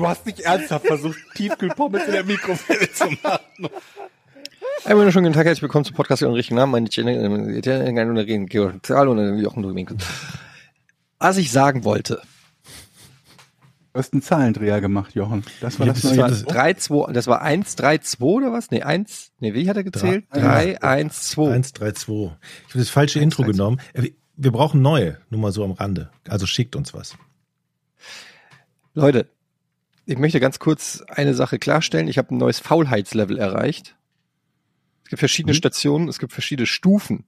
Du hast nicht ernsthaft versucht, Tiefkühlpommes in der Mikrowelle zu machen. Einen wunderschönen guten Tag, herzlich willkommen zum Podcast ohne richtigen Namen. Meine Was ich sagen wollte, Du hast einen Zahlendreher gemacht, Jochen. Das war das das neue. war das, 3, 2, das war 1, 3, 2 oder was? Nee, 1, nee, wie hat er gezählt? Drei. 3, 1, 2. 1, 3, 2. Ich habe das falsche Intro 3, 2. genommen. Äh, Wir brauchen neue, nur mal so am Rande. Also schickt uns was. Leute, ich möchte ganz kurz eine Sache klarstellen. Ich habe ein neues Faulheitslevel erreicht. Es gibt verschiedene Mhm. Stationen, es gibt verschiedene Stufen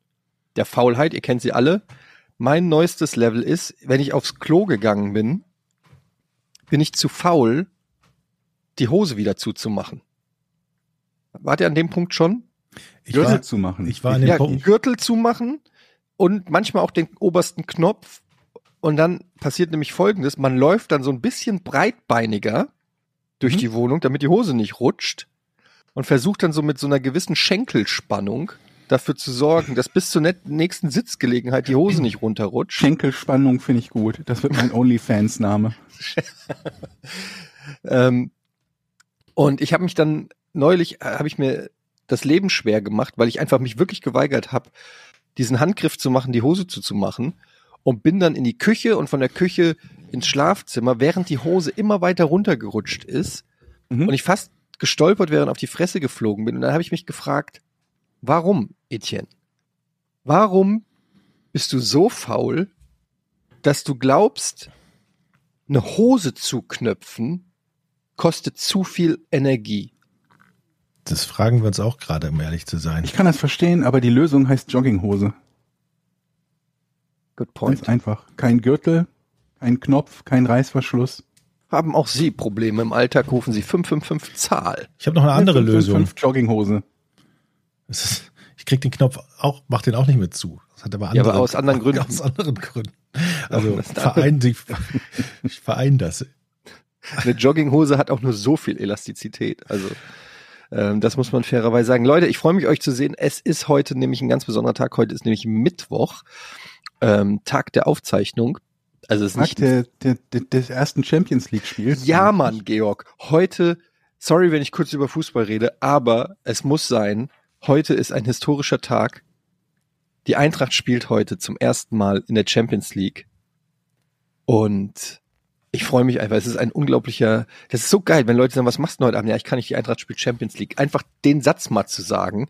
der Faulheit. Ihr kennt sie alle. Mein neuestes Level ist, wenn ich aufs Klo gegangen bin, bin ich zu faul, die Hose wieder zuzumachen. Wart ihr an dem Punkt schon? Ich Gürtel war, zu machen. ich war an dem ja, Punkt. Gürtel zumachen und manchmal auch den obersten Knopf. Und dann passiert nämlich Folgendes. Man läuft dann so ein bisschen breitbeiniger durch Mhm. die Wohnung, damit die Hose nicht rutscht und versucht dann so mit so einer gewissen Schenkelspannung dafür zu sorgen, dass bis zur nächsten Sitzgelegenheit die Hose nicht runterrutscht. Schenkelspannung finde ich gut. Das wird mein OnlyFans-Name. Ähm, und ich habe mich dann neulich, äh, habe ich mir das Leben schwer gemacht, weil ich einfach mich wirklich geweigert habe, diesen Handgriff zu machen, die Hose zuzumachen und bin dann in die Küche und von der Küche ins Schlafzimmer, während die Hose immer weiter runtergerutscht ist Mhm. und ich fast gestolpert wäre und auf die Fresse geflogen bin. Und dann habe ich mich gefragt, warum, Etienne? Warum bist du so faul, dass du glaubst, eine Hose zu knöpfen kostet zu viel Energie? Das fragen wir uns auch gerade, um ehrlich zu sein. Ich kann das verstehen, aber die Lösung heißt Jogginghose. Good Ganz point. einfach. Kein Gürtel, kein Knopf, kein Reißverschluss. Haben auch Sie Probleme im Alltag, rufen Sie 555 Zahl. Ich habe noch eine andere Fünf, fünf, Lösung. Fünf Jogginghose. Es ist, ich krieg den Knopf auch, mach den auch nicht mit zu. Das hat aber andere, Ja, aber aus anderen Gründen. Aus anderen Gründen. Also das ist ein verein, die, ich verein das. Eine Jogginghose hat auch nur so viel Elastizität. Also ähm, das muss man fairerweise sagen. Leute, ich freue mich, euch zu sehen. Es ist heute nämlich ein ganz besonderer Tag. Heute ist nämlich Mittwoch, ähm, Tag der Aufzeichnung. Also es ist Tag nicht der, der, der, des ersten Champions League-Spiels. Ja, Mann, Georg. Heute, sorry, wenn ich kurz über Fußball rede, aber es muss sein. Heute ist ein historischer Tag. Die Eintracht spielt heute zum ersten Mal in der Champions League. Und ich freue mich einfach. Es ist ein unglaublicher, das ist so geil, wenn Leute sagen, was machst du heute Abend? Ja, ich kann nicht, die Eintracht spielt Champions League. Einfach den Satz mal zu sagen.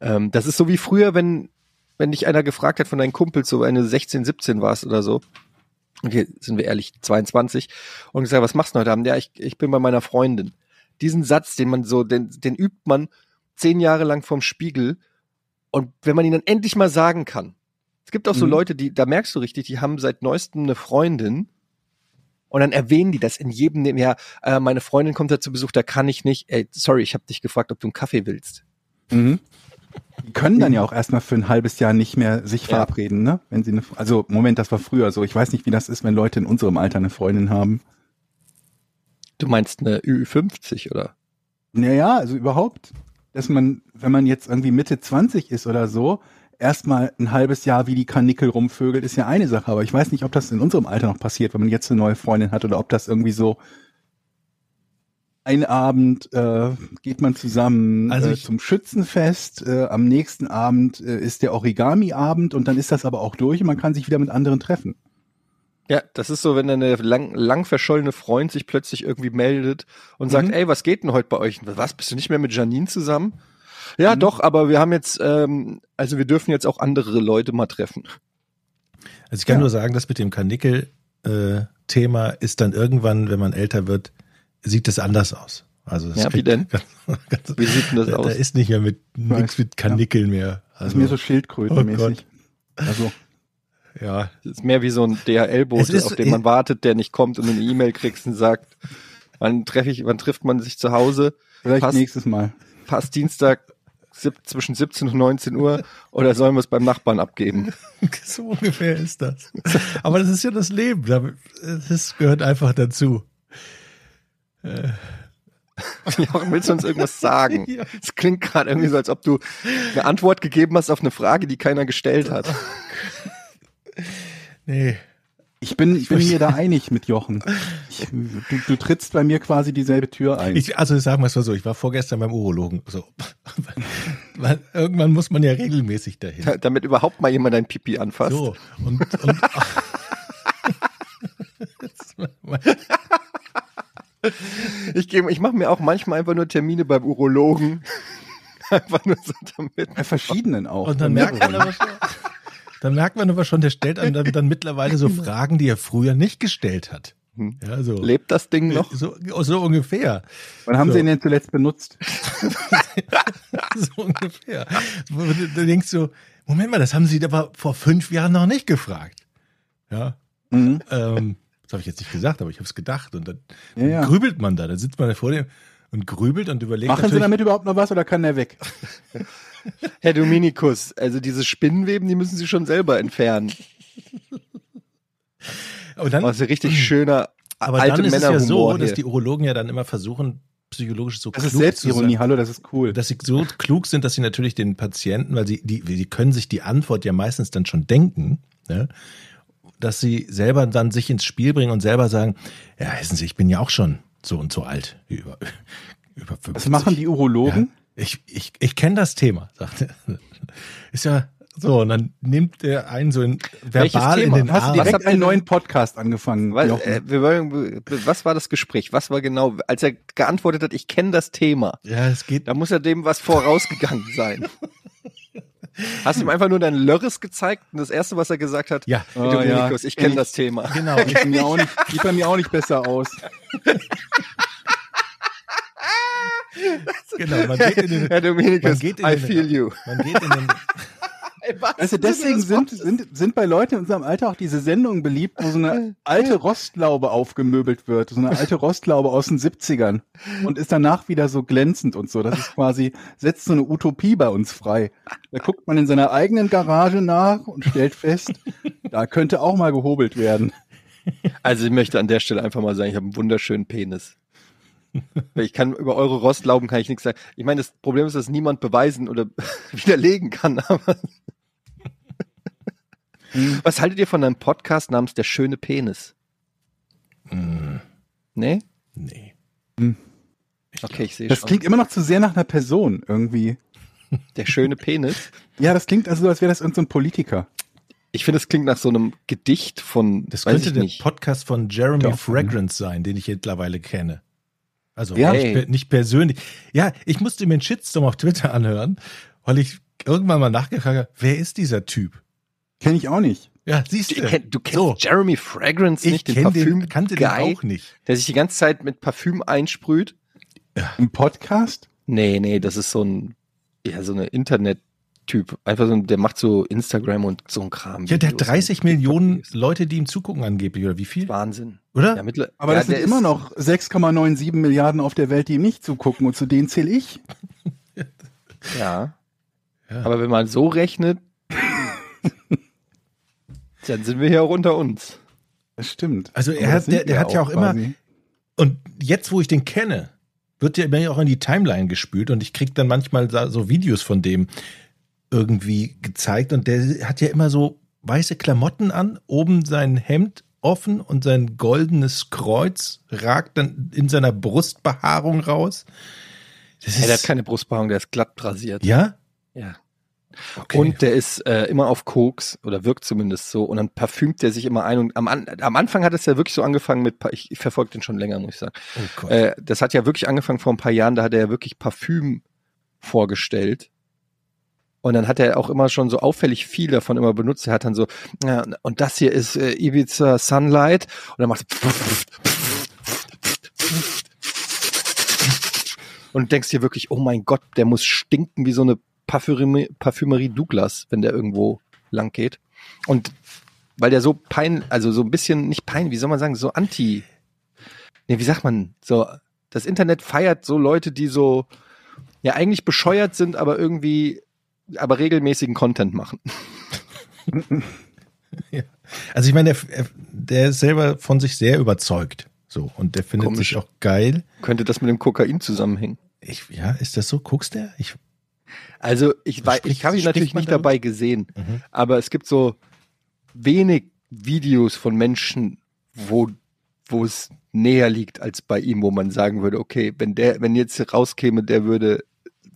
Ähm, das ist so wie früher, wenn, wenn dich einer gefragt hat von deinen Kumpels, so du 16, 17 warst oder so. Okay, sind wir ehrlich, 22 und gesagt, was machst du heute Abend? Ja, ich, ich bin bei meiner Freundin. Diesen Satz, den man so, den, den übt man zehn Jahre lang vorm Spiegel. Und wenn man ihn dann endlich mal sagen kann. Es gibt auch so Mhm. Leute, die, da merkst du richtig, die haben seit neuestem eine Freundin. Und dann erwähnen die das in jedem, Neben- ja, äh, meine Freundin kommt da zu Besuch, da kann ich nicht. Ey, sorry, ich habe dich gefragt, ob du einen Kaffee willst. Mhm. Die können dann ja auch erstmal für ein halbes Jahr nicht mehr sich verabreden, ne? Wenn sie eine, also Moment, das war früher so. Ich weiß nicht, wie das ist, wenn Leute in unserem Alter eine Freundin haben. Du meinst eine Ü50 oder? Naja, also überhaupt, dass man, wenn man jetzt irgendwie Mitte 20 ist oder so, erstmal ein halbes Jahr wie die Kanickel rumvögelt, ist ja eine Sache. Aber ich weiß nicht, ob das in unserem Alter noch passiert, wenn man jetzt eine neue Freundin hat oder ob das irgendwie so ein Abend äh, geht man zusammen Also äh, zum Schützenfest, äh, am nächsten Abend äh, ist der Origami-Abend und dann ist das aber auch durch und man kann sich wieder mit anderen treffen. Ja, das ist so, wenn eine lang, lang verschollene Freund sich plötzlich irgendwie meldet und sagt, Mhm. ey, was geht denn heute bei euch? Was, bist du nicht mehr mit Janine zusammen? Ja, Mhm. doch, aber wir haben jetzt, ähm, also wir dürfen jetzt auch andere Leute mal treffen. Also ich kann Ja. nur sagen, das mit dem Kanickel-Thema ist dann irgendwann, wenn man älter wird, sieht es anders aus. Also das Ja, wie denn? Ganz, ganz, Wie sieht denn das da, aus? da ist nicht mehr mit nichts mit Kanickeln mehr. Das Also, ist mir so Schildkrötenmäßig. also, ja, Das ist mehr wie so ein DHL-Bote, auf den man wartet, der nicht kommt und eine E-Mail kriegst und sagt, wann treffe ich, wann trifft man sich zu Hause? vielleicht Passt. nächstes Mal. passt Dienstag sieb- zwischen 17 und 19 Uhr oder sollen wir es beim Nachbarn abgeben? So ungefähr ist das. Aber das ist ja das Leben. Da- Das gehört einfach dazu. Jochen, willst du uns irgendwas sagen? Ja. Es klingt gerade irgendwie so, als ob du eine Antwort gegeben hast auf eine Frage, die keiner gestellt hat. Nee. Ich bin, ich bin mir da einig mit Jochen. Ich, du, du trittst bei mir quasi dieselbe Tür ein. Ich, also sagen wir es mal so, ich war vorgestern beim Urologen. So. Weil Irgendwann muss man ja regelmäßig dahin. Da- Damit überhaupt mal jemand dein Pipi anfasst. So, und, und Ich, geh- ich mache mir auch manchmal einfach nur Termine beim Urologen. Einfach nur so damit. Bei verschiedenen auch. Und dann merkt man aber schon, dann merkt man aber schon, der stellt einem dann, dann mittlerweile so Fragen, die er früher nicht gestellt hat. Hm. Ja, so. Lebt das Ding noch? So, so ungefähr. Wann haben So. sie ihn denn zuletzt benutzt? So ungefähr. Du, du denkst so, Moment mal, das haben sie aber vor fünf Jahren noch nicht gefragt. Ja. Mhm. Ähm, habe ich jetzt nicht gesagt, aber ich habe es gedacht. Und dann Ja, ja. grübelt man da. Dann sitzt man da vor dem und grübelt und überlegt Machen sie damit überhaupt noch was oder kann der weg? Herr Dominikus, also diese Spinnenweben, die müssen Sie schon selber entfernen. aber dann, Das ist ein richtig schöner aber alte dann ist es ja so, Männerhumor dass hier. die Urologen ja dann immer versuchen, psychologisch so Das ist klug zu Selbstironie, sein. hallo, das ist cool. dass sie so klug sind, dass sie natürlich den Patienten, weil sie die, die können sich die Antwort ja meistens dann schon denken, ne? Dass sie selber dann sich ins Spiel bringen und selber sagen, ja, wissen Sie, ich bin ja auch schon so und so alt, über, über 50. Was machen die Urologen? Ja, ich ich, ich kenne das Thema, sagt er. Ist ja so, und dann nimmt er einen so in, Welches verbal in Thema? den Hast Arm. direkt einen neuen Podcast angefangen? Was, äh, wir wollen, was war das Gespräch? Was war genau, als er geantwortet hat, ich kenne das Thema. Ja, es geht. Da muss er dem was vorausgegangen sein. Hast du ihm einfach nur dein Lörres gezeigt und das erste, was er gesagt hat, Ja. Oh, Dominikus, ja. ich kenne Ich- das Thema. Genau. Sieht bei mir auch nicht, sieht bei mir auch nicht besser aus. genau. Man geht in den, Herr Dominikus, man geht in I den, feel you. Man geht in den, Du, deswegen sind, sind, sind bei Leuten in unserem Alter auch diese Sendungen beliebt, wo so eine alte Rostlaube aufgemöbelt wird. So eine alte Rostlaube aus den 70ern. Und ist danach wieder so glänzend und so. Das ist quasi, setzt so eine Utopie bei uns frei. Da guckt man in seiner eigenen Garage nach und stellt fest, da könnte auch mal gehobelt werden. Also ich möchte an der Stelle einfach mal sagen, ich habe einen wunderschönen Penis. Ich kann über eure Rostlauben kann ich nichts sagen. Ich meine, das Problem ist, dass niemand beweisen oder widerlegen kann. Aber Was haltet ihr von einem Podcast namens Der schöne Penis? Mm, Nee? nee. Okay, ich sehe Das schon. klingt immer noch zu sehr nach einer Person irgendwie. Der schöne Penis. Ja, das klingt also so, als wäre das irgendein so ein Politiker. Ich finde, es klingt nach so einem Gedicht von, Das weiß könnte ich der nicht. Podcast von Jeremy Doch, Fragrance sein, den ich mittlerweile kenne. Also Ja. nicht, nicht persönlich. Ja, ich musste mir einen Shitstorm auf Twitter anhören, weil ich irgendwann mal nachgefragt habe, wer ist dieser Typ? Kenne ich auch nicht. Ja, siehst Du, du. kenn, du kennst So. Jeremy Fragrance ich nicht, den kenne den, Parfüm kannte den Guy, auch nicht. der sich die ganze Zeit mit Parfüm einsprüht. Im Podcast? Nee, nee, das ist so ein, ja, so eine Internet-Typ. Einfach so ein, der macht so Instagram und so ein Kram. Ja, der hat Videos 30 und Millionen. Leute, die ihm zugucken angeblich, oder wie viel? Wahnsinn. Oder? Ja, mittler Aber ja, das sind immer noch 6,97 Milliarden auf der Welt, die ihm nicht zugucken und zu denen zähle ich. Ja. Ja. Aber wenn man so rechnet, dann sind wir hier auch unter uns. Das stimmt. Also er hat- der- der hat ja auch immer- quasi. Und jetzt, wo ich den kenne, wird der mir auch in die Timeline gespült und ich krieg dann manchmal so Videos von dem irgendwie gezeigt und der hat ja immer so weiße Klamotten an, oben sein Hemd offen und sein goldenes Kreuz ragt dann in seiner Brustbehaarung raus. Das Ja, der ist, hat keine Brustbehaarung, der ist glatt rasiert. ja? Ja. Okay. Und der ist äh, immer auf Koks oder wirkt zumindest so und dann parfümt der sich immer ein und am, am Anfang hat es ja wirklich so angefangen mit, ich, ich verfolge den schon länger, muss ich sagen. oh. Äh, das hat ja wirklich angefangen vor ein paar Jahren, da hat er ja wirklich Parfüm vorgestellt. Und dann hat er auch immer schon so auffällig viel davon immer benutzt. Er hat dann so, ja, und das hier ist äh, Ibiza Sunlight. Und dann macht und du denkst dir wirklich, oh mein Gott, der muss stinken wie so eine Parfümerie, Parfümerie Douglas, wenn der irgendwo lang geht. Und weil der so pein, also so ein bisschen, nicht pein, wie soll man sagen, so anti, nee, wie sagt man, so, das Internet feiert so Leute, die so ja eigentlich bescheuert sind, aber irgendwie, aber regelmäßigen Content machen. Also ich meine, der, der ist selber von sich sehr überzeugt. So, und der findet Komisch. sich auch geil. Könnte das mit dem Kokain zusammenhängen? Ich, ja, ist das so? Guckst der? Ich, Also ich weiß, Spricht- ich habe ihn natürlich nicht darüber? dabei gesehen, Mhm. aber es gibt so wenig Videos von Menschen, wo wo es näher liegt als bei ihm, wo man sagen würde, okay, wenn der, wenn jetzt rauskäme, der würde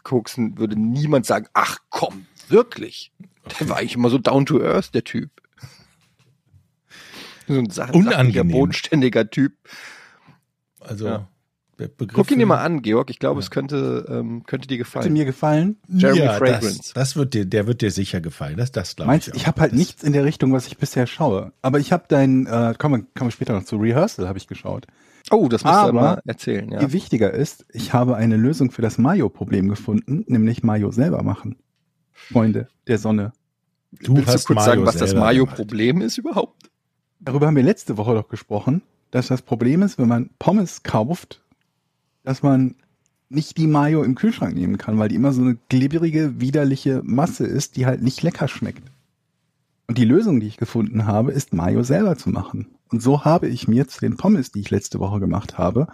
koksen, würde niemand sagen, ach komm, wirklich. Der war eigentlich immer so down to earth, der Typ. So ein sa- sachlicher, Unangenehm. bodenständiger Typ. also, Ja. Der Begriff. Guck ihn dir mal an, Georg. Ich glaube, es könnte, ähm, könnte dir gefallen. mir gefallen. Jeremy ja, Fragrance. Das, das wird dir, der wird dir sicher gefallen. Das, das glaube Meinst ich. ich, auch. habe halt Das- nichts in der Richtung, was ich bisher schaue. Aber ich habe dein, äh, kommen wir, später noch zu Rehearsal, habe ich geschaut. Oh, das musst du Aber- mal erzählen, ja. Viel wichtiger ist, ich habe eine Lösung für das Mayo-Problem gefunden, nämlich Mayo selber machen. Freunde der Sonne. Du Willst hast du kurz Mayo sagen, was das Mayo-Problem ist überhaupt? Darüber haben wir letzte Woche doch gesprochen, dass das Problem ist, wenn man Pommes kauft, dass man nicht die Mayo im Kühlschrank nehmen kann, weil die immer so eine glibberige, widerliche Masse ist, die halt nicht lecker schmeckt. Und die Lösung, die ich gefunden habe, ist Mayo selber zu machen. Und so habe ich mir zu den Pommes, die ich letzte Woche gemacht habe,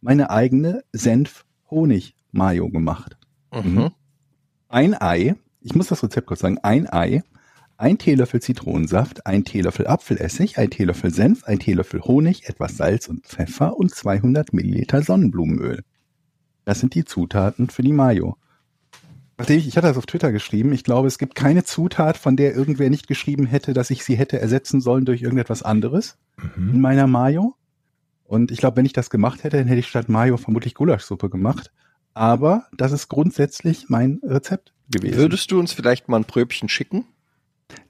meine eigene Senf-Honig-Mayo gemacht. Mhm. Ein Ei, ich muss das Rezept kurz sagen, ein Ei, ein Teelöffel Zitronensaft, ein Teelöffel Apfelessig, ein Teelöffel Senf, ein Teelöffel Honig, etwas Salz und Pfeffer und 200 Milliliter Sonnenblumenöl. Das sind die Zutaten für die Mayo. Ich hatte das auf Twitter geschrieben. Ich glaube, es gibt keine Zutat, von der irgendwer nicht geschrieben hätte, dass ich sie hätte ersetzen sollen durch irgendetwas anderes Mhm. in meiner Mayo. Und ich glaube, wenn ich das gemacht hätte, dann hätte ich statt Mayo vermutlich Gulaschsuppe gemacht. Aber das ist grundsätzlich mein Rezept gewesen. Würdest du uns vielleicht mal ein Pröbchen schicken?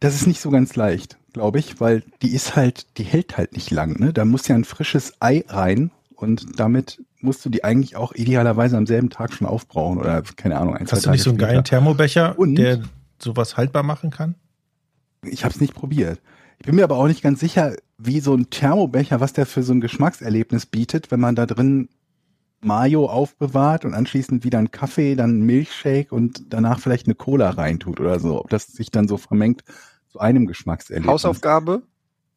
Das ist nicht so ganz leicht, glaube ich, weil die ist halt, die hält halt nicht lang. Ne? Da muss ja ein frisches Ei rein und damit musst du die eigentlich auch idealerweise am selben Tag schon aufbrauchen oder keine Ahnung. Ein, Hast du nicht Tage so einen später. geilen Thermobecher, Und? der sowas haltbar machen kann? Ich habe es nicht probiert. Ich bin mir aber auch nicht ganz sicher, wie so ein Thermobecher, was der für so ein Geschmackserlebnis bietet, wenn man da drin Mayo aufbewahrt und anschließend wieder einen Kaffee, dann einen Milchshake und danach vielleicht eine Cola reintut oder so. Ob das sich dann so vermengt zu einem Geschmackserlebnis. Hausaufgabe?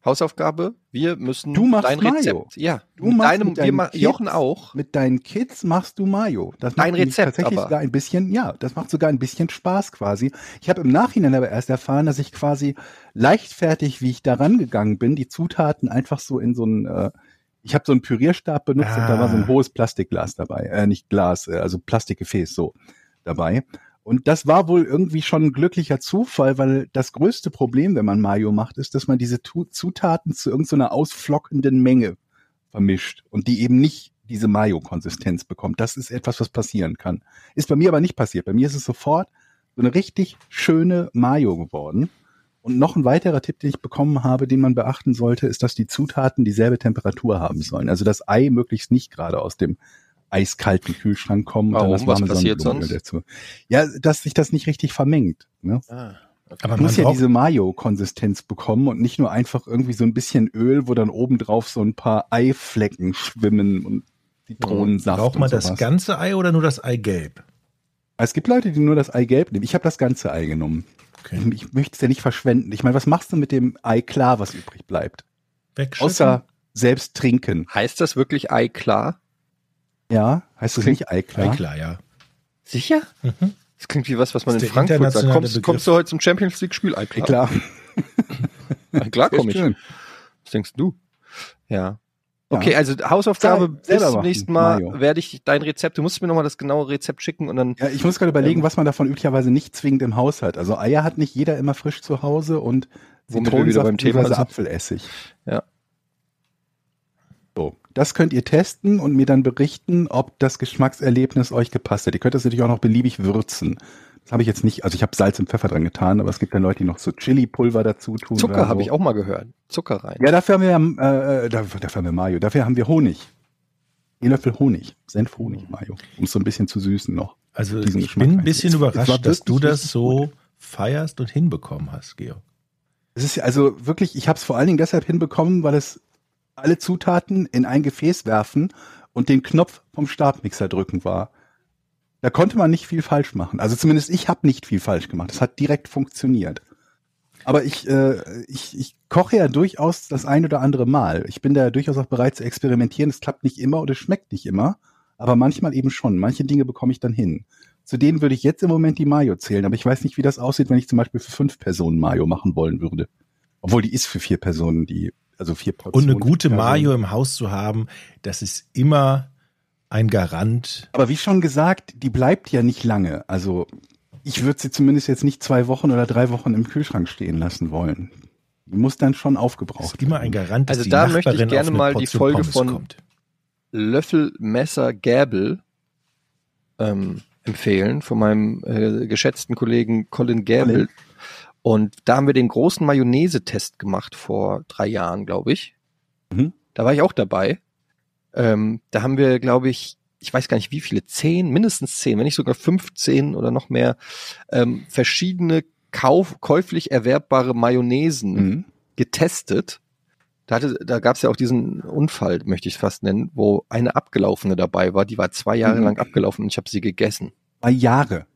Hausaufgabe? Wir müssen Du machst dein Mayo. Rezept. Ja, Du mit machst deinem, mit wir deinen ma- Kids- Jochen auch. Mit deinen Kids machst du Mayo. Das Dein Rezept tatsächlich aber. sogar ein bisschen, ja, das macht sogar ein bisschen Spaß quasi. Ich habe im Nachhinein aber erst erfahren, dass ich quasi leichtfertig, wie ich da rangegangen bin, die Zutaten einfach so in so ein, äh, ich habe so einen Pürierstab benutzt und da war so ein Ah. hohes Plastikglas dabei, äh, nicht Glas, äh, also Plastikgefäß so dabei. Und das war wohl irgendwie schon ein glücklicher Zufall, weil das größte Problem, wenn man Mayo macht, ist, dass man diese Zutaten zu irgendeiner ausflockenden Menge vermischt und die eben nicht diese Mayo-Konsistenz bekommt. Das ist etwas, was passieren kann. Ist bei mir aber nicht passiert. Bei mir ist es sofort so eine richtig schöne Mayo geworden. Und noch ein weiterer Tipp, den ich bekommen habe, den man beachten sollte, ist, dass die Zutaten dieselbe Temperatur haben sollen. Also das Ei möglichst nicht gerade aus dem eiskalten Kühlschrank kommen und Warum? dann das Was passiert sonst? dazu. Ja, dass sich das nicht richtig vermengt. Ne? Aber Man muss ja diese Mayo-Konsistenz bekommen und nicht nur einfach irgendwie so ein bisschen Öl, wo dann obendrauf so ein paar Eiflecken schwimmen und Zitronensaft braucht man das ganze Ei oder nur das Eigelb? Es gibt Leute, die nur das Eigelb nehmen. Ich habe das ganze Ei genommen. Okay. Ich, ich möchte es ja nicht verschwenden. Ich meine, was machst du mit dem Ei klar, was übrig bleibt? Wegschütten? Außer selbst trinken. Heißt das wirklich Ei klar? Ja, heißt das Klingt- nicht Ei klar? Ei klar, ja. Sicher? Mhm. Das klingt wie was, was man in Frankfurt sagt. Kommst, kommst du heute zum Champions League Spiel? Ei Ei klar. klar. Ei klar Sehr komme ich. Was denkst du? Ja. Okay, also Hausaufgabe, bis zum nächsten Mal Mayo. werde ich dein Rezept, du musst mir nochmal das genaue Rezept schicken und dann Ja, ich muss gerade überlegen, Ähm. was man davon üblicherweise nicht zwingend im Haus hat. Also Eier hat nicht jeder immer frisch zu Hause und wieder beim Thema. Apfelessig. Ja. So, das könnt ihr testen und mir dann berichten, ob das Geschmackserlebnis euch gepasst hat. Ihr könnt das natürlich auch noch beliebig würzen. Das habe ich jetzt nicht, also ich habe Salz und Pfeffer dran getan, aber es gibt ja Leute, die noch so Chili-Pulver dazu tun. Zucker oder habe so. ich auch mal gehört. Zucker rein. Ja, dafür haben wir, äh, dafür, dafür haben wir Mayo. Dafür haben wir Honig. Ein Löffel Honig. Senf-Honig, Mayo. Um es so ein bisschen zu süßen noch. Also diesen ich Geschmack bin ein rein. bisschen Es- es war überrascht, dass du das so gut. feierst und hinbekommen hast, Georg. Es ist ja also wirklich, ich habe es vor allen Dingen deshalb hinbekommen, weil es alle Zutaten in ein Gefäß werfen und den Knopf vom Stabmixer drücken war. Da konnte man nicht viel falsch machen. Also zumindest ich habe nicht viel falsch gemacht. Es hat direkt funktioniert. Aber ich, äh, ich, ich koche ja durchaus das ein oder andere Mal. Ich bin da durchaus auch bereit zu experimentieren. Es klappt nicht immer und es schmeckt nicht immer, aber manchmal eben schon. Manche Dinge bekomme ich dann hin. Zu denen würde ich jetzt im Moment die Mayo zählen, aber ich weiß nicht, wie das aussieht, wenn ich zum Beispiel für fünf Personen Mayo machen wollen würde. Obwohl die ist für vier Personen, die, also vier Und Portionen. eine gute. Mayo im Haus zu haben, das ist immer ein Garant. Aber wie schon gesagt, die bleibt ja nicht lange. Also ich würde sie zumindest jetzt nicht zwei Wochen oder drei Wochen im Kühlschrank stehen lassen wollen. Die muss dann schon aufgebraucht ist immer ein Garant, dass Also die da möchte ich Nachbarin gerne mal die Portion Folge Pommes von- kommt. Löffel, Messer, Gäbel ähm, empfehlen von meinem äh, geschätzten Kollegen Colin Gäbel. Colin. Und da haben wir den großen Mayonnaise-Test gemacht vor drei Jahren, glaube ich. Mhm. Da war ich auch dabei. Ähm, da haben wir, glaube ich, ich weiß gar nicht wie viele, zehn, mindestens zehn, wenn nicht sogar 15 oder noch mehr, ähm, verschiedene kauf, käuflich erwerbbare Mayonnaisen Mhm. getestet. Da, hatte, da gab es ja auch diesen Unfall, möchte ich es fast nennen, wo eine abgelaufene dabei war. Die war zwei Jahre Mhm. lang abgelaufen und ich habe sie gegessen. Bei Jahre.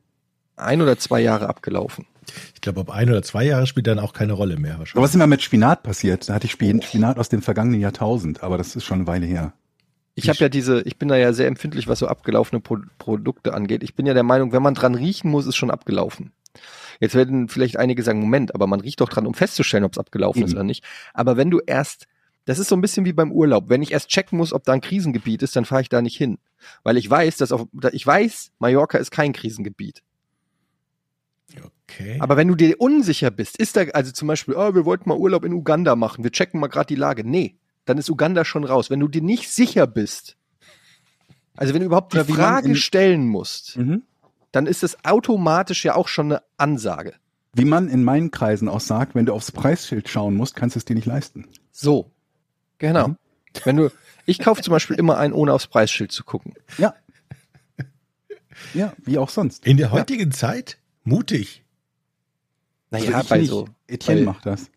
Ein oder zwei Jahre abgelaufen. Ich glaube, ob ein oder zwei Jahre spielt dann auch keine Rolle mehr Aber wahrscheinlich. was ist immer mit Spinat passiert? Da hatte ich Spin- Spinat aus dem vergangenen Jahrtausend, aber das ist schon eine Weile her. Ich habe ja diese, ich bin da ja sehr empfindlich, was so abgelaufene Pro Produkte angeht. Ich bin ja der Meinung, wenn man dran riechen muss, ist schon abgelaufen. Jetzt werden vielleicht einige sagen, Moment, aber man riecht doch dran, um festzustellen, ob es abgelaufen ist Eben. oder nicht. Aber wenn du erst, das ist so ein bisschen wie beim Urlaub. Wenn ich erst checken muss, ob da ein Krisengebiet ist, dann fahre ich da nicht hin. Weil ich weiß, dass auf, ich weiß, Mallorca ist kein Krisengebiet. Okay. Aber wenn du dir unsicher bist, ist da, also zum Beispiel, oh, wir wollten mal Urlaub in Uganda machen, wir checken mal gerade die Lage. Nee, dann ist Uganda schon raus. Wenn du dir nicht sicher bist, also wenn du überhaupt die Frage stellen musst, Mhm. dann ist es automatisch ja auch schon eine Ansage. Wie man in meinen Kreisen auch sagt, wenn du aufs Preisschild schauen musst, kannst du es dir nicht leisten. So. Genau. Mhm. Wenn du, ich kaufe zum Beispiel immer ein, ohne aufs Preisschild zu gucken. Ja. Ja, wie auch sonst. In der heutigen Zeit? Mutig. Naja, also ich bei nicht. so. Etienne macht das.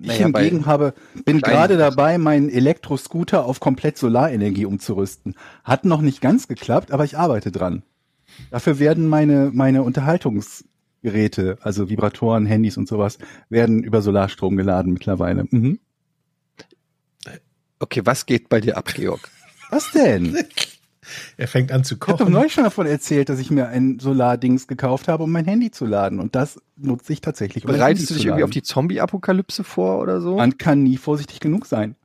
Ich Naja, hingegen habe, bin gerade dabei, meinen Elektroscooter auf komplett Solarenergie umzurüsten. Hat noch nicht ganz geklappt, aber ich arbeite dran. Dafür werden meine, meine Unterhaltungsgeräte, also Vibratoren, Handys und sowas, werden über Solarstrom geladen mittlerweile. Mhm. okay, was geht bei dir ab, Georg? Was denn? Er fängt an zu Ich habe doch kochen. neulich schon davon erzählt, dass ich mir ein Solardings gekauft habe, um mein Handy zu laden. Und das nutze ich tatsächlich. um Bereitest Handy du dich irgendwie auf die Zombie-Apokalypse vor oder so? Man kann nie vorsichtig genug sein.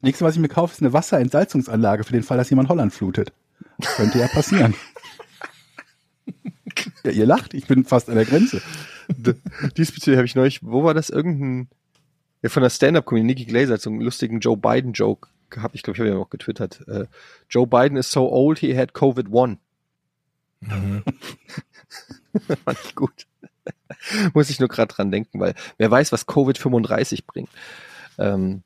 Nächstes, was ich mir kaufe, ist eine Wasserentsalzungsanlage für den Fall, dass jemand Holland flutet. Könnte ja passieren. ja, ihr lacht, ich bin fast an der Grenze. Diesbezüglich habe ich neulich, wo war das? Irgendein, ja, von der Stand-Up-Comedy, Nikki Glaser so einen lustigen Joe Biden-Joke gehabt. Ich glaube, ich habe ja auch getwittert. Äh, Joe Biden is so old, he had COVID-1. Mhm. Fand ich gut. Muss ich nur gerade dran denken, weil wer weiß, was Covid-35 bringt. Ähm,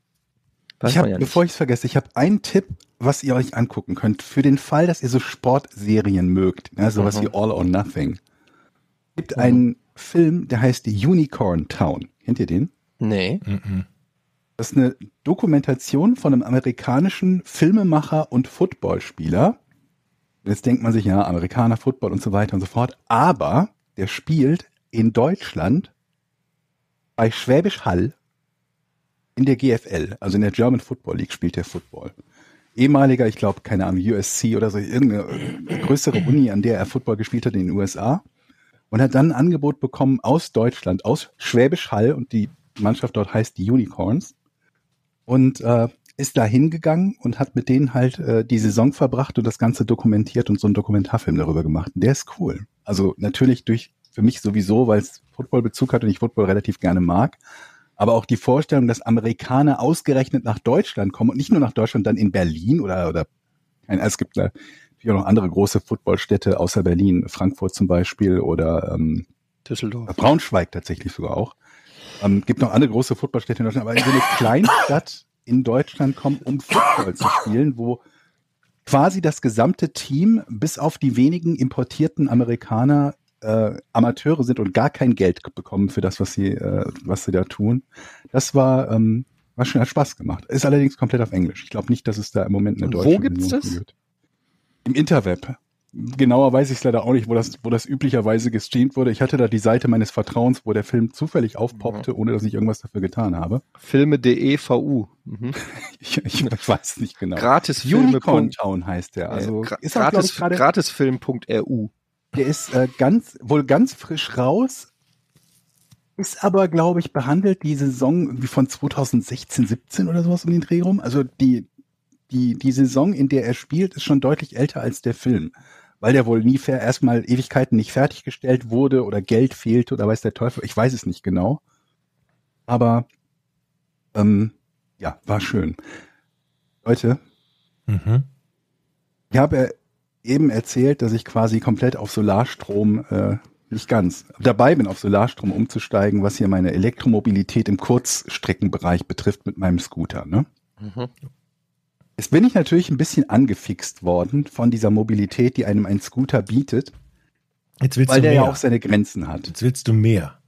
ich hab, ja bevor ich es vergesse, ich habe einen Tipp, was ihr euch angucken könnt, für den Fall, dass ihr so Sportserien mögt, ne, sowas Mhm. wie All or Nothing. gibt Mhm. einen Film, der heißt Unicorn Town. Kennt ihr den? nee. Mhm. Das ist eine Dokumentation von einem amerikanischen Filmemacher und Footballspieler. Jetzt denkt man sich, ja, Amerikaner, Football und so weiter und so fort. Aber der spielt in Deutschland bei Schwäbisch Hall in der GFL, also in der German Football League spielt der Football. Ehemaliger, ich glaube, keine Ahnung, USC oder so, irgendeine größere Uni, an der er Football gespielt hat in den USA. Und hat dann ein Angebot bekommen aus Deutschland, aus Schwäbisch Hall und die Mannschaft dort heißt die Unicorns und äh, ist da hingegangen und hat mit denen halt äh, die Saison verbracht und das Ganze dokumentiert und so einen Dokumentarfilm darüber gemacht. Und der ist cool. Also natürlich durch für mich sowieso, weil es Footballbezug hat und ich Football relativ gerne mag. Aber auch die Vorstellung, dass Amerikaner ausgerechnet nach Deutschland kommen und nicht nur nach Deutschland, dann in Berlin oder oder es gibt natürlich auch noch andere große Footballstädte außer Berlin, Frankfurt zum Beispiel oder ähm, Düsseldorf. Braunschweig tatsächlich sogar auch. Ähm, gibt noch andere große Footballstädte in Deutschland, aber in so eine Kleinstadt in Deutschland kommen, um Football zu spielen, wo quasi das gesamte Team bis auf die wenigen importierten Amerikaner äh, Amateure sind und gar kein Geld bekommen für das, was sie, äh, was sie da tun. Das war, ähm, war schon hat Spaß gemacht. Ist allerdings komplett auf Englisch. Ich glaube nicht, dass es da im Moment eine deutsche wo gibt's Version das? gibt. Im Interweb. Genauer weiß ich es leider auch nicht, wo das, wo das üblicherweise gestreamt wurde. Ich hatte da die Seite meines Vertrauens, wo der Film zufällig aufpoppte, ohne dass ich irgendwas dafür getan habe. Filme.de VU. Mhm. Ich, ich, weiß nicht genau. Gratisfilme. Unicorn Town heißt der. Also Gra ist gratis, ich, gerade, gratisfilm.ru. der ist äh, ganz, wohl ganz frisch raus. Ist aber, glaube ich, behandelt die Saison irgendwie von 2016, 17 oder sowas um den Dreh rum. Also die, die, die Saison, in der er spielt, ist schon deutlich älter als der Film. Weil der wohl nie fair, erstmal Ewigkeiten nicht fertiggestellt wurde oder Geld fehlte oder weiß der Teufel. Ich weiß es nicht genau. Aber ähm, ja, war schön. Leute, Mhm. ich habe eben erzählt, dass ich quasi komplett auf Solarstrom, äh, nicht ganz, dabei bin, auf Solarstrom umzusteigen, was hier meine Elektromobilität im Kurzstreckenbereich betrifft mit meinem Scooter. Ne? Mhm. Jetzt bin ich natürlich ein bisschen angefixt worden von dieser Mobilität, die einem ein Scooter bietet, Jetzt willst weil du der mehr. ja auch seine Grenzen hat. Jetzt willst du mehr.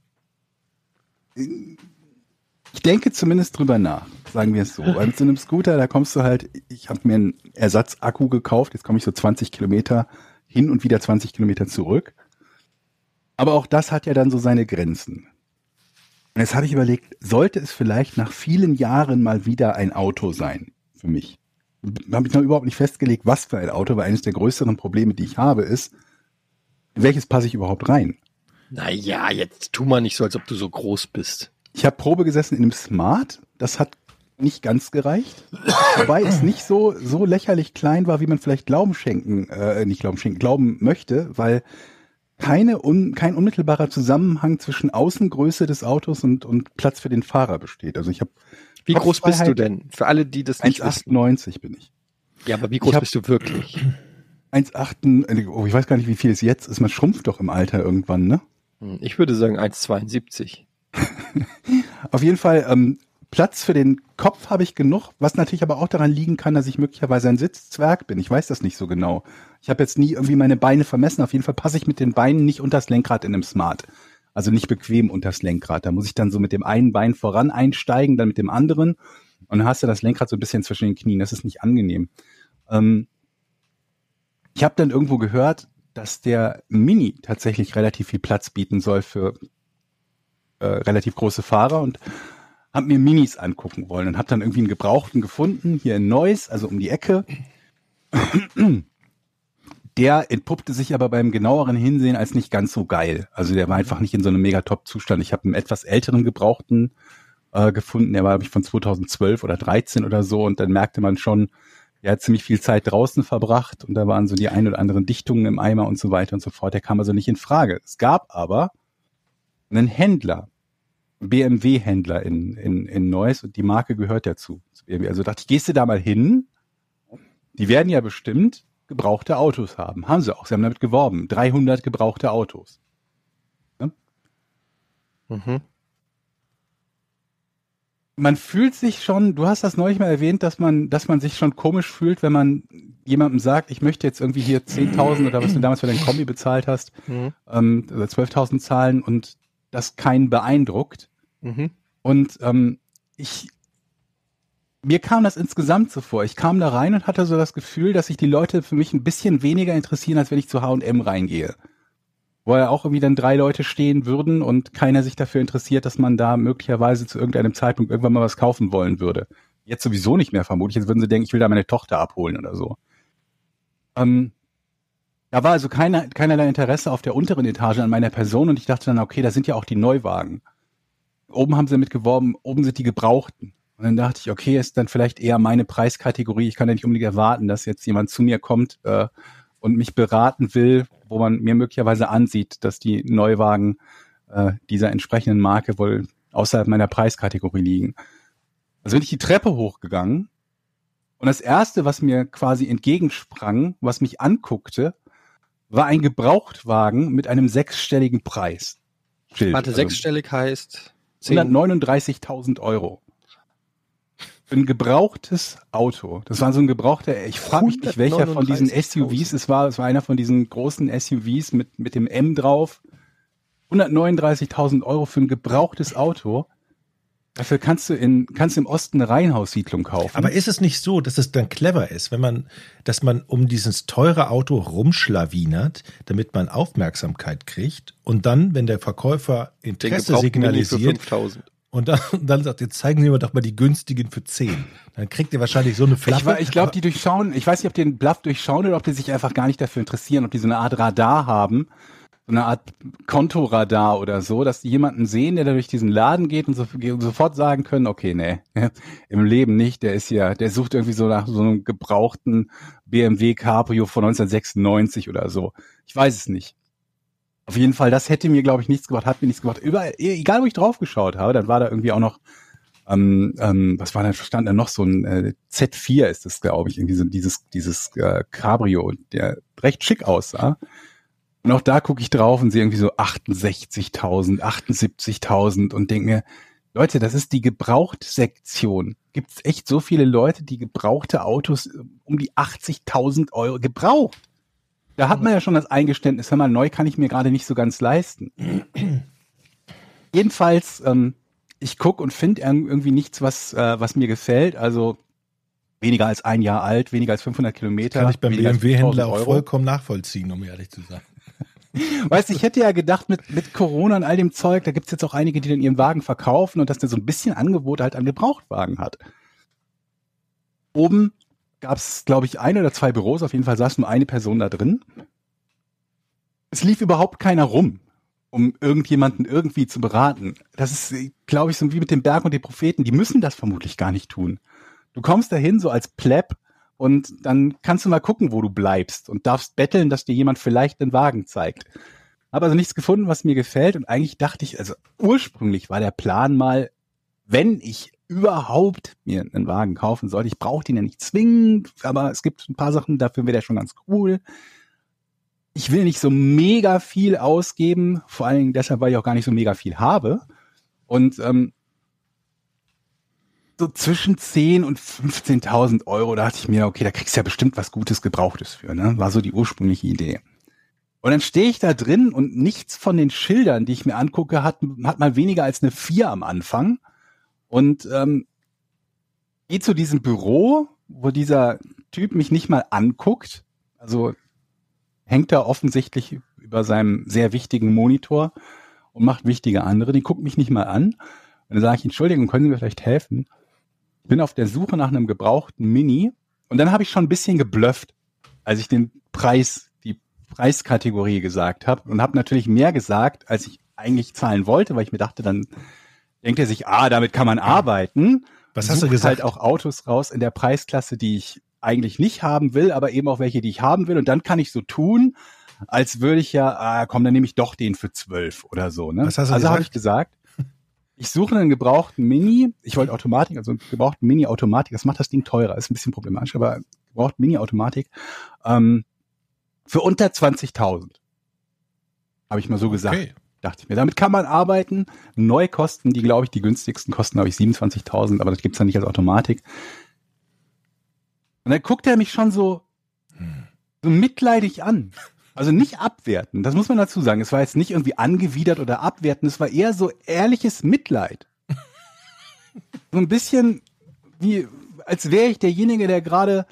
Ich denke zumindest drüber nach, sagen wir es so. Bei so einem Scooter, da kommst du halt, ich habe mir einen Ersatzakku gekauft, jetzt komme ich so 20 Kilometer hin und wieder 20 Kilometer zurück. Aber auch das hat ja dann so seine Grenzen. Und jetzt habe ich überlegt, sollte es vielleicht nach vielen Jahren mal wieder ein Auto sein für mich? Habe ich noch überhaupt nicht festgelegt, was für ein Auto, weil eines der größeren Probleme, die ich habe, ist, welches passe ich überhaupt rein? Naja, jetzt tu mal nicht so, als ob du so groß bist. Ich habe Probe gesessen in einem Smart. Das hat nicht ganz gereicht. Wobei es nicht so, so lächerlich klein war, wie man vielleicht Glauben schenken, äh, nicht Glauben schenken, glauben möchte, weil keine un, kein unmittelbarer Zusammenhang zwischen Außengröße des Autos und, und Platz für den Fahrer besteht. Also ich habe Wie groß bist du denn? Für alle, die das nicht wissen. 1,98 bin ich. Ja, aber wie groß hab- bist du wirklich? 1,8, oh, ich weiß gar nicht, wie viel es jetzt ist. Man schrumpft doch im Alter irgendwann, ne? Hm, Ich würde sagen 1,72. Auf jeden Fall, ähm, Platz für den Kopf habe ich genug, was natürlich aber auch daran liegen kann, dass ich möglicherweise ein Sitzzwerg bin. Ich weiß das nicht so genau. Ich habe jetzt nie irgendwie meine Beine vermessen. Auf jeden Fall passe ich mit den Beinen nicht unters Lenkrad in einem Smart. Also nicht bequem unters Lenkrad. Da muss ich dann so mit dem einen Bein voran einsteigen, dann mit dem anderen. Und dann hast du das Lenkrad so ein bisschen zwischen den Knien. Das ist nicht angenehm. Ähm, ich habe dann irgendwo gehört, dass der Mini tatsächlich relativ viel Platz bieten soll für äh, relativ große Fahrer und habe mir Minis angucken wollen und habe dann irgendwie einen Gebrauchten gefunden, hier in Neuss, also um die Ecke. Der entpuppte sich aber beim genaueren Hinsehen als nicht ganz so geil. Also der war einfach nicht in so einem mega Top-Zustand. Ich habe einen etwas älteren Gebrauchten äh, gefunden, der war, glaube ich, von 2012 oder 13 oder so und dann merkte man schon, er hat ziemlich viel Zeit draußen verbracht und da waren so die ein oder anderen Dichtungen im Eimer und so weiter und so fort. Der kam also nicht in Frage. Es gab aber einen Händler, BMW-Händler in, in, in Neuss und die Marke gehört dazu. Also dachte ich, gehst du da mal hin? Die werden ja bestimmt gebrauchte Autos haben. Haben sie auch. Sie haben damit geworben. 300 gebrauchte Autos. Mhm. Man fühlt sich schon, du hast das neulich mal erwähnt, dass man, dass man sich schon komisch fühlt, wenn man jemandem sagt, ich möchte jetzt irgendwie hier 10.000 oder was du damals für dein Kombi bezahlt hast, Mhm. ähm, oder 12.000 zahlen und das keinen beeindruckt. Mhm. Und ähm, ich mir kam das insgesamt so vor. Ich kam da rein und hatte so das Gefühl, dass sich die Leute für mich ein bisschen weniger interessieren, als wenn ich zu H&M reingehe. Wo ja auch irgendwie dann drei Leute stehen würden und keiner sich dafür interessiert, dass man da möglicherweise zu irgendeinem Zeitpunkt irgendwann mal was kaufen wollen würde. Jetzt sowieso nicht mehr vermutlich. Jetzt würden sie denken, ich will da meine Tochter abholen oder so. Ähm, da war also keiner, keinerlei Interesse auf der unteren Etage an meiner Person und ich dachte dann, okay, da sind ja auch die Neuwagen. Oben haben sie damit geworben, oben sind die Gebrauchten. Und dann dachte ich, okay, ist dann vielleicht eher meine Preiskategorie. Ich kann ja nicht unbedingt erwarten, dass jetzt jemand zu mir kommt äh, und mich beraten will, wo man mir möglicherweise ansieht, dass die Neuwagen äh, dieser entsprechenden Marke wohl außerhalb meiner Preiskategorie liegen. Also bin ich die Treppe hochgegangen und das erste, was mir quasi entgegensprang, was mich anguckte, war ein Gebrauchtwagen mit einem sechsstelligen Preis. Schild. Warte, Also sechsstellig heißt 10. 139.000 Euro. Für ein gebrauchtes Auto. Das war so ein gebrauchter, ich frage mich nicht, welcher von diesen 139.000. SUVs es war. Es war einer von diesen großen SUVs mit, mit dem M drauf. 139.000 Euro für ein gebrauchtes Auto. Dafür kannst du in, kannst im Osten eine Reihenhaussiedlung kaufen. Aber ist es nicht so, dass es dann clever ist, wenn man, dass man um dieses teure Auto rumschlawinert, damit man Aufmerksamkeit kriegt und dann, wenn der Verkäufer Interesse signalisiert 5000. und dann, dann sagt, jetzt zeigen Sie mir doch mal die günstigen für 10. Dann kriegt ihr wahrscheinlich so eine ich, Flappe. wa- ich glaube, die durchschauen, ich weiß nicht, ob die den Bluff durchschauen oder ob die sich einfach gar nicht dafür interessieren, ob die so eine Art Radar haben, so eine Art Kontoradar oder so, dass die jemanden sehen, der da durch diesen Laden geht und, so, und sofort sagen können, okay, nee, im Leben nicht, der ist ja, der sucht irgendwie so nach so einem gebrauchten BMW Cabrio von 1996 oder so. Ich weiß es nicht. Auf jeden Fall, das hätte mir, glaube ich, nichts gebracht, hat mir nichts gebracht. Überall, egal wo ich drauf geschaut habe, dann war da irgendwie auch noch ähm, ähm, was war denn, stand da noch so ein äh, Z4 ist das, glaube ich, irgendwie so dieses, dieses äh, Cabrio, der recht schick aussah. Und auch da gucke ich drauf und sehe irgendwie so 68.000, 78.000 und denke mir, Leute, das ist die Gebrauchtsektion. Gibt es echt so viele Leute, die gebrauchte Autos äh, um die 80.000 Euro gebraucht? Da hat man ja schon das Eingeständnis, hör mal, neu kann ich mir gerade nicht so ganz leisten. Jedenfalls, ähm, ich guck und finde irgendwie nichts, was, äh, was mir gefällt. Also weniger als ein Jahr alt, weniger als 500 Kilometer. kann ich beim BMW-Händler 5000 auch vollkommen nachvollziehen, um ehrlich zu sein. Weißt du, ich hätte ja gedacht, mit, mit Corona und all dem Zeug, da gibt's jetzt auch einige, die dann ihren Wagen verkaufen und dass der so ein bisschen Angebot halt an Gebrauchtwagen hat. Oben gab's, glaube ich, ein oder zwei Büros, auf jeden Fall saß nur eine Person da drin. Es lief überhaupt keiner rum, um irgendjemanden irgendwie zu beraten. Das ist, glaube ich, so wie mit dem Berg und den Propheten, die müssen das vermutlich gar nicht tun. Du kommst dahin so als Pleb und dann kannst du mal gucken, wo du bleibst und darfst betteln, dass dir jemand vielleicht den Wagen zeigt. Habe also nichts gefunden, was mir gefällt und eigentlich dachte ich, also ursprünglich war der Plan mal, wenn ich überhaupt mir einen Wagen kaufen sollte, ich brauche den ja nicht zwingend, aber es gibt ein paar Sachen, dafür wäre der schon ganz cool. Ich will nicht so mega viel ausgeben, vor allen Dingen deshalb, weil ich auch gar nicht so mega viel habe. Und ähm, so zwischen 10 und 15.000 Euro, da dachte ich mir, okay, da kriegst du ja bestimmt was Gutes Gebrauchtes für, ne? War so die ursprüngliche Idee. Und dann stehe ich da drin und nichts von den Schildern, die ich mir angucke, hat, hat mal weniger als eine 4 am Anfang. Und ähm, gehe zu diesem Büro, wo dieser Typ mich nicht mal anguckt. Also hängt er offensichtlich über seinem sehr wichtigen Monitor und macht wichtige andere. Die guckt mich nicht mal an. Und dann sage ich, Entschuldigung, können Sie mir vielleicht helfen? Ich bin auf der Suche nach einem gebrauchten Mini. Und dann habe ich schon ein bisschen geblufft, als ich den Preis, die Preiskategorie gesagt habe. Und habe natürlich mehr gesagt, als ich eigentlich zahlen wollte, weil ich mir dachte, dann denkt er sich, ah, damit kann man arbeiten. Was hast du gesagt? halt auch Autos raus in der Preisklasse, die ich eigentlich nicht haben will, aber eben auch welche, die ich haben will. Und dann kann ich so tun, als würde ich ja, ah, komm, dann nehme ich doch den für zwölf oder so. Ne? Was hast du also habe ich gesagt, ich suche einen gebrauchten Mini. Ich wollte Automatik, also einen gebrauchten Mini-Automatik. Das macht das Ding teurer, ist ein bisschen problematisch, aber gebraucht Mini-Automatik ähm, für unter 20.000. Habe ich mal so gesagt Okay. Dachte ich mir. Damit kann man arbeiten. Neu kosten die, glaube ich, die günstigsten kosten, glaube ich, 27.000, aber das gibt's dann nicht als Automatik. Und dann guckt er mich schon so, so mitleidig an. Also nicht abwerten, das muss man dazu sagen. Es war jetzt nicht irgendwie angewidert oder abwerten, es war eher so ehrliches Mitleid. So ein bisschen wie, als wäre ich derjenige, der gerade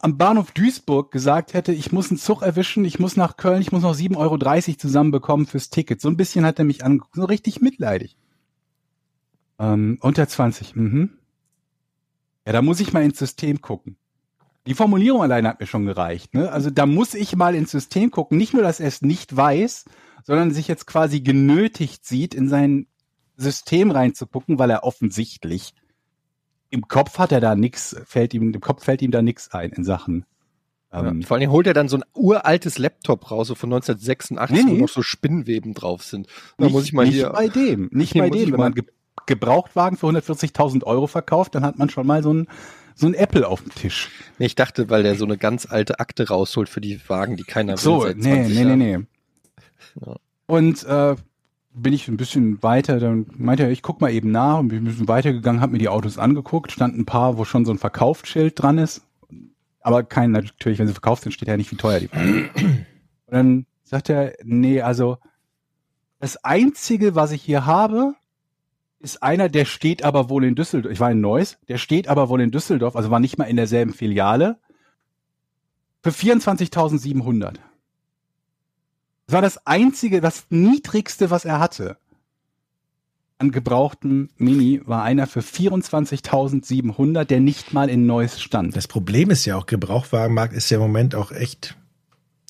am Bahnhof Duisburg gesagt hätte, ich muss einen Zug erwischen, ich muss nach Köln, ich muss noch 7,30 Euro zusammenbekommen fürs Ticket. So ein bisschen hat er mich angeguckt, so richtig mitleidig. Ähm, unter 20, mhm. Ja, da muss ich mal ins System gucken. Die Formulierung alleine hat mir schon gereicht. Ne? Also da muss ich mal ins System gucken. Nicht nur, dass er es nicht weiß, sondern sich jetzt quasi genötigt sieht, in sein System reinzugucken, weil er offensichtlich im Kopf hat er da nix, fällt ihm, im Kopf fällt ihm da nix ein in Sachen. Ähm, Vor allen Dingen holt er dann so ein uraltes Laptop raus, so von 1986, Nee, wo nee. noch so Spinnweben drauf sind. Da nicht, muss ich mal nicht hier. bei dem, nicht bei dem. Wenn man Ge Gebrauchtwagen für 140.000 Euro verkauft, dann hat man schon mal so ein, so ein Apple auf dem Tisch. Nee, ich dachte, weil der so eine ganz alte Akte rausholt für die Wagen, die keiner So, will. seit nee, 20 nee, nee, Jahren. nee. Ja. Und äh, bin ich ein bisschen weiter, dann meinte er, ich guck mal eben nach und bin ein bisschen weitergegangen, habe mir die Autos angeguckt, stand ein paar, wo schon so ein Verkaufsschild dran ist. Aber kein, natürlich, wenn sie verkauft sind, steht ja nicht, wie teuer die waren. Und dann sagt er, nee, also das Einzige, was ich hier habe, ist einer, der steht aber wohl in Düsseldorf. Ich war in Neuss, der steht aber wohl in Düsseldorf, also war nicht mal in derselben Filiale. Für 24.700. Das war das einzige, das niedrigste, was er hatte. An gebrauchten Mini war einer für 24.700, der nicht mal in Neuss stand. Das Problem ist ja auch, Gebrauchtwagenmarkt ist ja im Moment auch echt.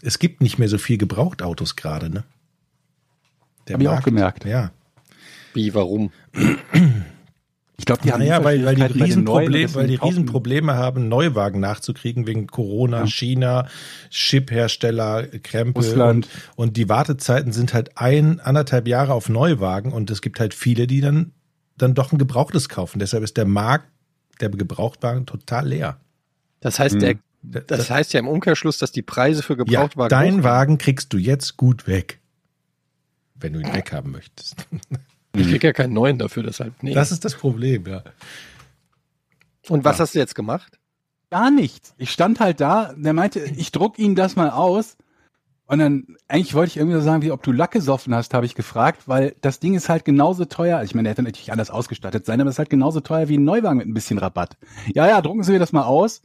Es gibt nicht mehr so viel Gebrauchtautos gerade, ne? Der Hab ich auch Markt- gemerkt. Ja. Wie, warum? Ich glaube, die haben Naja, weil, weil die deswegen weil die Riesenprobleme haben, Neuwagen nachzukriegen wegen Corona, Ja. China, Chiphersteller, Krempel Russland. Und, und die Wartezeiten sind halt ein, anderthalb Jahre auf Neuwagen und es gibt halt viele, die dann, dann doch ein Gebrauchtes kaufen. Deshalb ist der Markt der Gebrauchtwagen total leer. Das heißt, Hm. der, das heißt ja im Umkehrschluss, dass die Preise für ja, Gebrauchtwagen dein hochgehen. Wagen kriegst du jetzt gut weg. Wenn du ihn weghaben möchtest. Ich krieg ja keinen neuen dafür, deshalb nee. Das ist das Problem, ja. Und was Ja. hast du jetzt gemacht? Gar nichts. Ich stand halt da, der meinte, ich druck Ihnen das mal aus. Und dann, eigentlich wollte ich irgendwie so sagen, wie ob du Lack gesoffen hast, habe ich gefragt, weil das Ding ist halt genauso teuer. Ich meine, der hätte natürlich anders ausgestattet sein, aber es ist halt genauso teuer wie ein Neuwagen mit ein bisschen Rabatt. Ja, ja, drucken Sie mir das mal aus.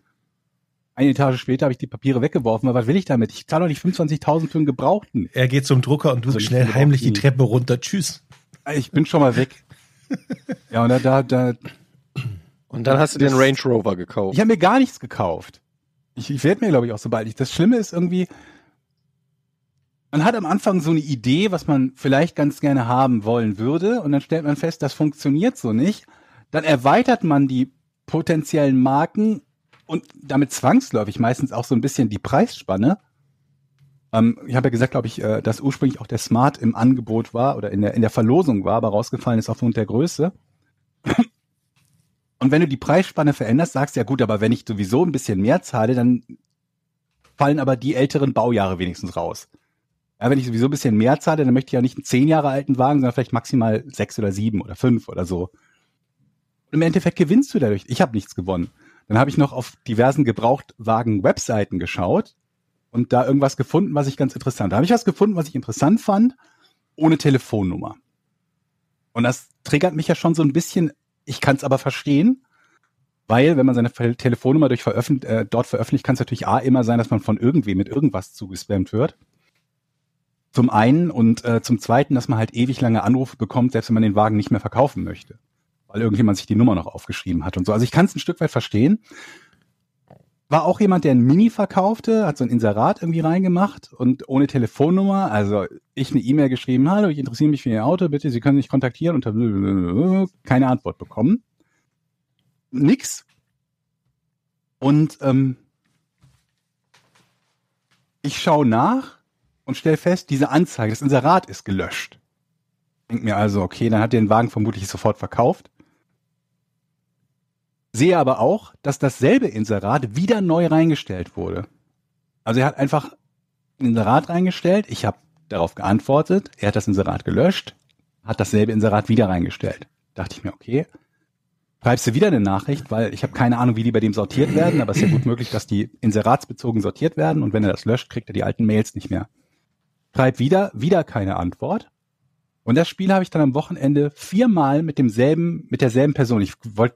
Eine Etage später habe ich die Papiere weggeworfen, aber was will ich damit? Ich zahle doch nicht 25.000 für einen Gebrauchten. Er geht zum Drucker und du Also nicht schnell heimlich die. Treppe runter. Tschüss. Ich bin schon mal weg. Ja, und da, da, da Und dann hast du Das- Range Rover gekauft. Ich habe mir gar nichts gekauft. Ich, ich werde mir, glaube ich, auch sobald ich. Das Schlimme ist irgendwie, man hat am Anfang so eine Idee, was man vielleicht ganz gerne haben wollen würde, und dann stellt man fest, das funktioniert so nicht. Dann erweitert man die potenziellen Marken und damit zwangsläufig meistens auch so ein bisschen die Preisspanne. Ähm, ich habe ja gesagt, glaube ich, äh, dass ursprünglich auch der Smart im Angebot war oder in der, in der Verlosung war, aber rausgefallen ist aufgrund der Größe. Und wenn du die Preisspanne veränderst, sagst du ja gut, aber wenn ich sowieso ein bisschen mehr zahle, dann fallen aber die älteren Baujahre wenigstens raus. Ja, wenn ich sowieso ein bisschen mehr zahle, dann möchte ich ja nicht einen zehn Jahre alten Wagen, sondern vielleicht maximal sechs oder sieben oder fünf oder so. Und im Endeffekt gewinnst du dadurch. Ich habe nichts gewonnen. Dann habe ich noch auf diversen Gebrauchtwagen-Webseiten geschaut und da irgendwas gefunden, was ich ganz interessant. Da habe ich was gefunden, was ich interessant fand, ohne Telefonnummer. Und das triggert mich ja schon so ein bisschen. Ich kann es aber verstehen, weil wenn man seine Telefonnummer durch veröffent äh, dort veröffentlicht, kann es natürlich a immer sein, dass man von irgendwem mit irgendwas zugespammt wird. Zum einen und äh, zum zweiten, dass man halt ewig lange Anrufe bekommt, selbst wenn man den Wagen nicht mehr verkaufen möchte, weil irgendjemand sich die Nummer noch aufgeschrieben hat und so. Also ich kann es ein Stück weit verstehen. War auch jemand, der ein Mini verkaufte, hat so ein Inserat irgendwie reingemacht und ohne Telefonnummer, also ich eine E-Mail geschrieben, hallo, ich interessiere mich für Ihr Auto, bitte, Sie können mich kontaktieren und keine Antwort bekommen. Nix. Und ähm, ich schaue nach und stelle fest, diese Anzeige, das Inserat ist gelöscht. Denk mir also, okay, dann hat er den Wagen vermutlich sofort verkauft. Sehe aber auch, dass dasselbe Inserat wieder neu reingestellt wurde. Also er hat einfach ein Inserat reingestellt, ich habe darauf geantwortet, er hat das Inserat gelöscht, hat dasselbe Inserat wieder reingestellt. Dachte ich mir, okay, schreibst du wieder eine Nachricht, weil ich habe keine Ahnung, wie die bei dem sortiert werden, aber es ist ja gut möglich, dass die inseratsbezogen sortiert werden und wenn er das löscht, kriegt er die alten Mails nicht mehr. Schreib wieder, wieder keine Antwort. Und das Spiel habe ich dann am Wochenende viermal mit demselben, mit derselben Person. Ich wollte,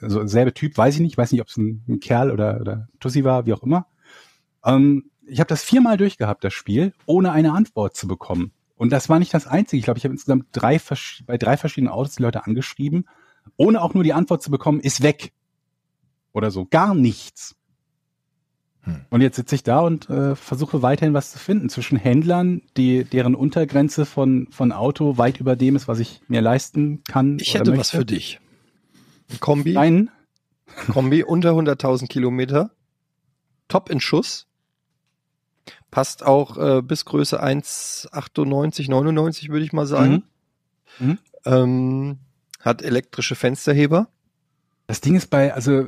also selbe Typ, weiß ich nicht, weiß nicht, ob es ein, ein Kerl oder, oder Tussi war, wie auch immer. Ähm, ich habe das viermal durchgehabt, das Spiel, ohne eine Antwort zu bekommen. Und das war nicht das Einzige. Ich glaube, ich habe insgesamt drei, bei drei verschiedenen Autos die Leute angeschrieben, ohne auch nur die Antwort zu bekommen, ist weg. Oder so. Gar nichts. Hm. Und jetzt sitze ich da und äh, versuche weiterhin was zu finden zwischen Händlern, die deren Untergrenze von, von Auto weit über dem ist, was ich mir leisten kann. Ich hätte was möchte. für dich. Ein Kombi, Nein, Kombi unter 100.000 Kilometer, top in Schuss, passt auch äh, bis Größe 1,98, 99 würde ich mal sagen. Mhm. Ähm, hat elektrische Fensterheber. das Ding ist bei, also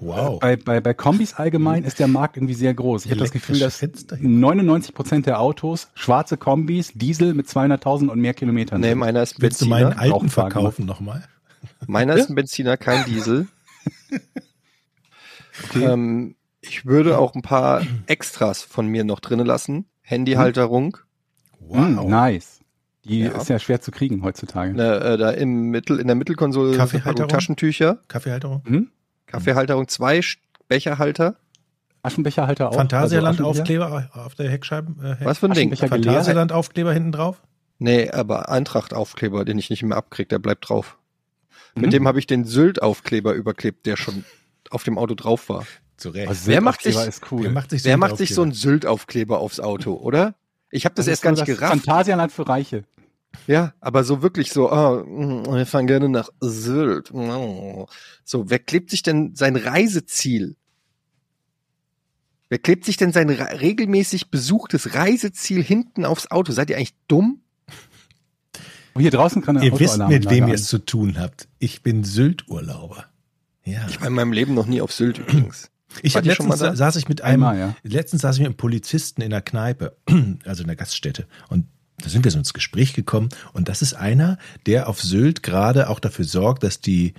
Wow. bei, bei, bei Kombis allgemein ist der Markt irgendwie sehr groß. Ich habe das Gefühl, dass Elektrische Fensterheber. 99 Prozent der Autos, schwarze Kombis, Diesel mit 200.000 und mehr Kilometern. Nee, sind. meiner ist ein Willst du Benziner. meinen alten verkaufen nochmal? Meiner ist ein Benziner, kein Diesel. ähm, ich würde auch ein paar Extras von mir noch drinnen lassen. Handyhalterung, Mm, nice. Die Ja. ist ja schwer zu kriegen heutzutage. Ne, äh, da im Mittel, in der Mittelkonsole Kaffeehalterung? Taschentücher, Kaffeehalterung? Hm? Kaffeehalterung, zwei Becherhalter. Aschenbecherhalter auch. Phantasialand also? Aufkleber auf der Heckscheibe? Äh, Was für ein Ding? Aschenbecher geleert. Phantasialand Aufkleber hinten drauf? Nee, aber Eintracht-Aufkleber, den ich nicht mehr abkrieg, der bleibt drauf. Mhm. Mit dem habe ich den Sylt-Aufkleber überklebt, der schon auf dem Auto drauf war. Zu Recht. Also Wer macht sich- ist cool. Wer macht sich Wer macht sich so Aufkleber? einen Sylt-Aufkleber aufs Auto, oder? Ich habe das, ist erst gar nicht das gerafft. Phantasialand für Reiche. Ja, aber so wirklich so, oh, mm, wir fahren gerne nach Sylt. Oh. So, wer klebt sich denn sein Reiseziel? Wer klebt sich denn sein re- regelmäßig besuchtes Reiseziel hinten aufs Auto? Seid ihr eigentlich dumm? Und hier draußen kann eine Ihr wisst, mit wem ihr es zu tun habt. Ich bin Sylt-Urlauber. Ja. Ich war in meinem Leben noch nie auf Sylt übrigens. Ich habe ihr schon mal letztens saß ich mit einem, Einmal, ja. letztens saß ich mit einem Polizisten in der Kneipe, also in der Gaststätte. Und da sind wir so ins Gespräch gekommen. Und das ist einer, der auf Sylt gerade auch dafür sorgt, dass die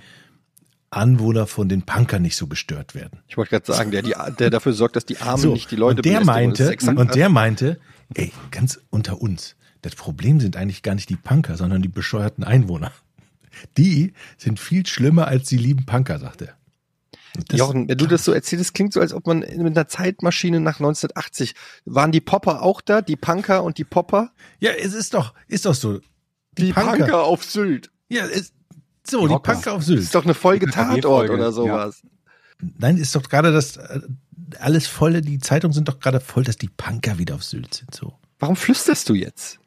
Anwohner von den Punkern nicht so gestört werden. Ich wollte gerade sagen, der, die, der dafür sorgt, dass die Armen nicht die Leute und der meinte, und haben. der meinte, ey, ganz unter uns, das Problem sind eigentlich gar nicht die Punker, sondern die bescheuerten Einwohner. Die sind viel schlimmer als die lieben Punker, sagt er. Das- Jochen, wenn du das so erzählst, es klingt so, als ob man mit einer Zeitmaschine nach 1980, waren die Popper auch da, die Punker und die Popper? Ja, es ist doch, ist doch so. Die, Punker. auf Sylt. Ja, ist, so, die Rocker. Punker auf Sylt. ist doch eine Folge Tatort oder sowas. Nein, ist doch gerade das, äh, alles volle, die Zeitungen sind doch gerade voll, dass die Punker wieder auf Sylt sind, so. Warum flüsterst du jetzt?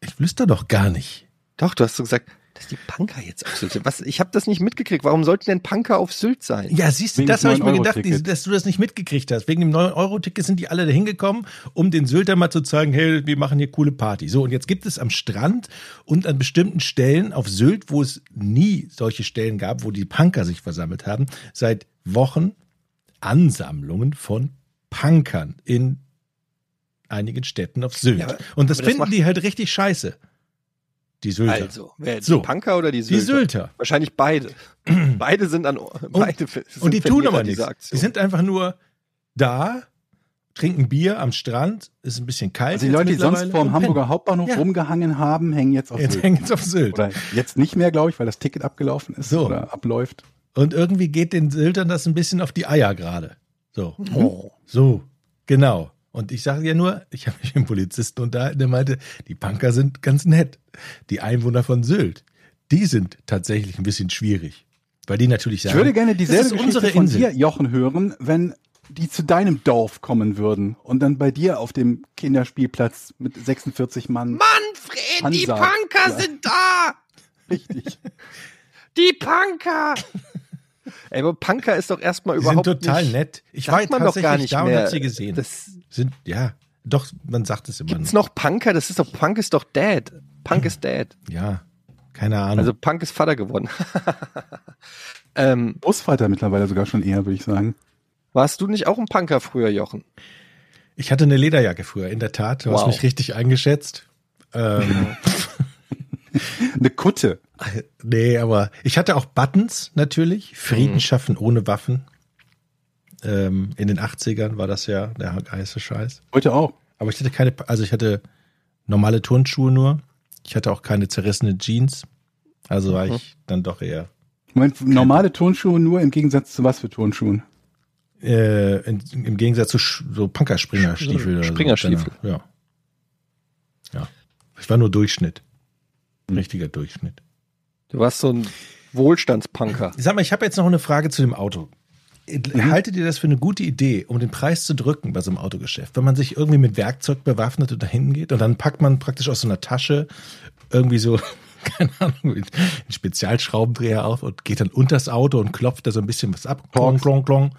Ich flüster doch gar nicht. Doch, du hast so gesagt, dass die Punker jetzt auf Sylt sind. Was, ich habe das nicht mitgekriegt. Warum sollten denn Punker auf Sylt sein? Ja, siehst du, Wegen das habe ich mir gedacht, 9-Euro-Tickets. die- dass du das nicht mitgekriegt hast. Wegen dem 9-Euro-Ticket sind die alle da hingekommen, um den Sylter mal zu zeigen, hey, wir machen hier coole Party. So, und jetzt gibt es am Strand und an bestimmten Stellen auf Sylt, wo es nie solche Stellen gab, wo die Punker sich versammelt haben, seit Wochen Ansammlungen von Punkern in einigen Städten auf Sylt. Ja, aber- und das das finden macht- die halt richtig scheiße. Die Sylter. Also, wer, die So. Punker oder die die Sylter? Sylter. Wahrscheinlich beide. beide sind an, beide sind Und die tun aber nichts. Aktion. Die sind einfach nur da, trinken Bier am Strand, ist ein bisschen kalt. Also die Leute, die sonst vor dem und Hamburger Hauptbahnhof Ja. rumgehangen haben, hängen jetzt auf. Jetzt Sylt. hängen jetzt auf Sylt. Oder jetzt nicht mehr, glaube ich, weil das Ticket abgelaufen ist So. oder abläuft. Und irgendwie geht den Syltern das ein bisschen auf die Eier gerade. So. Oh. So, genau. Und ich sage ja nur, ich habe mich mit dem Polizisten unterhalten, der meinte, die Punker sind ganz nett. Die Einwohner von Sylt, die sind tatsächlich ein bisschen schwierig. Weil die natürlich sagen, Ich würde gerne dieselbe das ist Geschichte unsere von Insel. dir, Jochen, hören, wenn die zu deinem Dorf kommen würden und dann bei dir auf dem Kinderspielplatz mit 46 Mann. Manfred, die Ansage. Punker Ja. sind da! Richtig. Die Punker! Ey, aber Punker ist doch erstmal Die sind überhaupt total nicht, nett. Ich war man doch gar tatsächlich nicht da und mehr. hab sie gesehen. Das, sind, ja, doch, man sagt es immer gibt's noch. noch Punker? Das ist doch, Punk ist doch dead. Punk ist dead. Ja, keine Ahnung. Also Punk ist Vater geworden. ähm, Großvater mittlerweile sogar schon eher, würde ich sagen. warst du nicht auch ein Punker früher, Jochen? ich hatte eine Lederjacke früher, in der Tat. Du hast Wow. mich richtig eingeschätzt. Ähm, Eine Kutte. nee, aber ich hatte auch Buttons natürlich. Frieden Mhm. schaffen ohne Waffen. Ähm, in den 80ern war das ja der heiße Scheiß. Heute auch. Aber ich hatte keine, also ich hatte normale Turnschuhe nur. Ich hatte auch keine zerrissene Jeans. Also war Mhm. ich dann doch eher Moment, normale Turnschuhe nur im Gegensatz zu was für Turnschuhen? äh, in, im Gegensatz zu Sch so Punkerspringerstiefel. oder so. Springerstiefel. Ja. Ja. Ich war nur Durchschnitt. Richtiger Durchschnitt. Du warst so ein Wohlstandspunker. Sag mal, ich habe jetzt noch eine Frage zu dem Auto. Haltet ihr das für eine gute Idee, um den Preis zu drücken bei so einem Autogeschäft? Wenn man sich irgendwie mit Werkzeug bewaffnet und dahin geht und dann packt man praktisch aus so einer Tasche irgendwie so, keine Ahnung, einen Spezialschraubendreher auf und geht dann unters Auto und klopft da so ein bisschen was ab. Klong, klong, klong.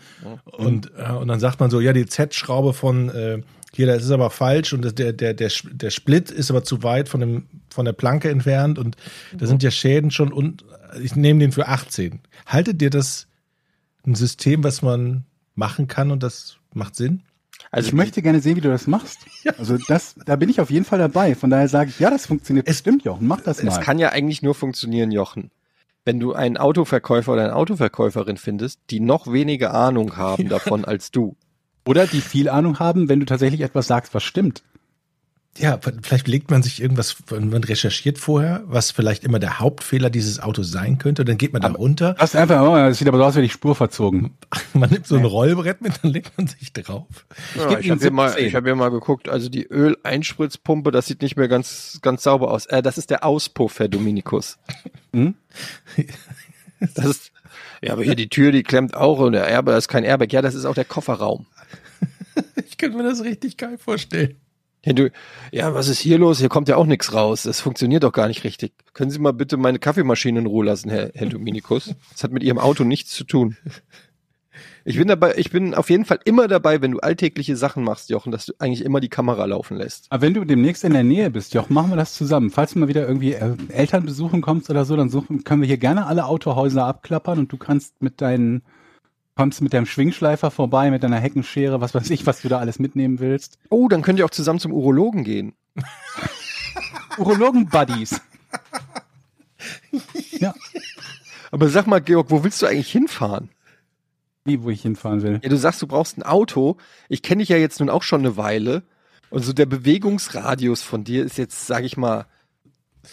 Und, äh, und dann sagt man so, ja, die Z-Schraube von äh, hier, das ist aber falsch und das, der, der, der, der Split ist aber zu weit von, dem, von der Planke entfernt und da sind ja Schäden schon und ich nehme den für 18. Haltet ihr das ein System, was man machen kann und das macht Sinn? Also ich möchte gerne sehen, wie du das machst. Also das, da bin ich auf jeden Fall dabei. Von daher sage ich, ja, das funktioniert Es- bestimmt, Jochen. Mach das Es mal. kann ja eigentlich nur funktionieren, Jochen. Wenn du einen Autoverkäufer oder eine Autoverkäuferin findest, die noch weniger Ahnung haben davon als du. Oder die viel Ahnung haben, wenn du tatsächlich etwas sagst, was stimmt. Ja, vielleicht legt man sich irgendwas, man recherchiert vorher, was vielleicht immer der Hauptfehler dieses Autos sein könnte. Dann geht man da runter, Das ist einfach, oh, das sieht aber so aus, wie die Spur verzogen. man nimmt so ein Rollbrett mit, dann legt man sich drauf. Ja, geb ich habe hier, mal- 17. ich hab hier mal geguckt, also die Öleinspritzpumpe, das sieht nicht mehr ganz, ganz sauber aus. Äh, das ist der Auspuff, Herr Dominikus. Hm? Das ist, ja, aber hier die Tür, die klemmt auch und der Airbag, das ist kein Airbag. Ja, das ist auch der Kofferraum. Ich könnte mir das richtig geil vorstellen. Ja, du, ja, was ist hier los? Hier kommt ja auch nichts raus. Das funktioniert doch gar nicht richtig. Können Sie mal bitte meine Kaffeemaschine in Ruhe lassen, Herr, Herr Dominikus? Das hat mit Ihrem Auto nichts zu tun. Ich bin dabei, ich bin auf jeden Fall immer dabei, wenn du alltägliche Sachen machst, Jochen, dass du eigentlich immer die Kamera laufen lässt. Aber wenn du demnächst in der Nähe bist, Joch, machen wir das zusammen. Falls du mal wieder irgendwie äh, Eltern besuchen kommst oder so, dann suchen, können wir hier gerne alle Autohäuser abklappern und du kannst mit deinen, kommst mit deinem Schwingschleifer vorbei, mit deiner Heckenschere, was weiß ich, was du da alles mitnehmen willst. Oh, dann könnt ihr auch zusammen zum Urologen gehen. Urologen-Buddies. ja, Aber sag mal, Georg, wo willst du eigentlich hinfahren? wie, wo ich hinfahren will. Ja, du sagst, du brauchst ein Auto. Ich kenne dich ja jetzt nun auch schon eine Weile. Und so der Bewegungsradius von dir ist jetzt, sag ich mal,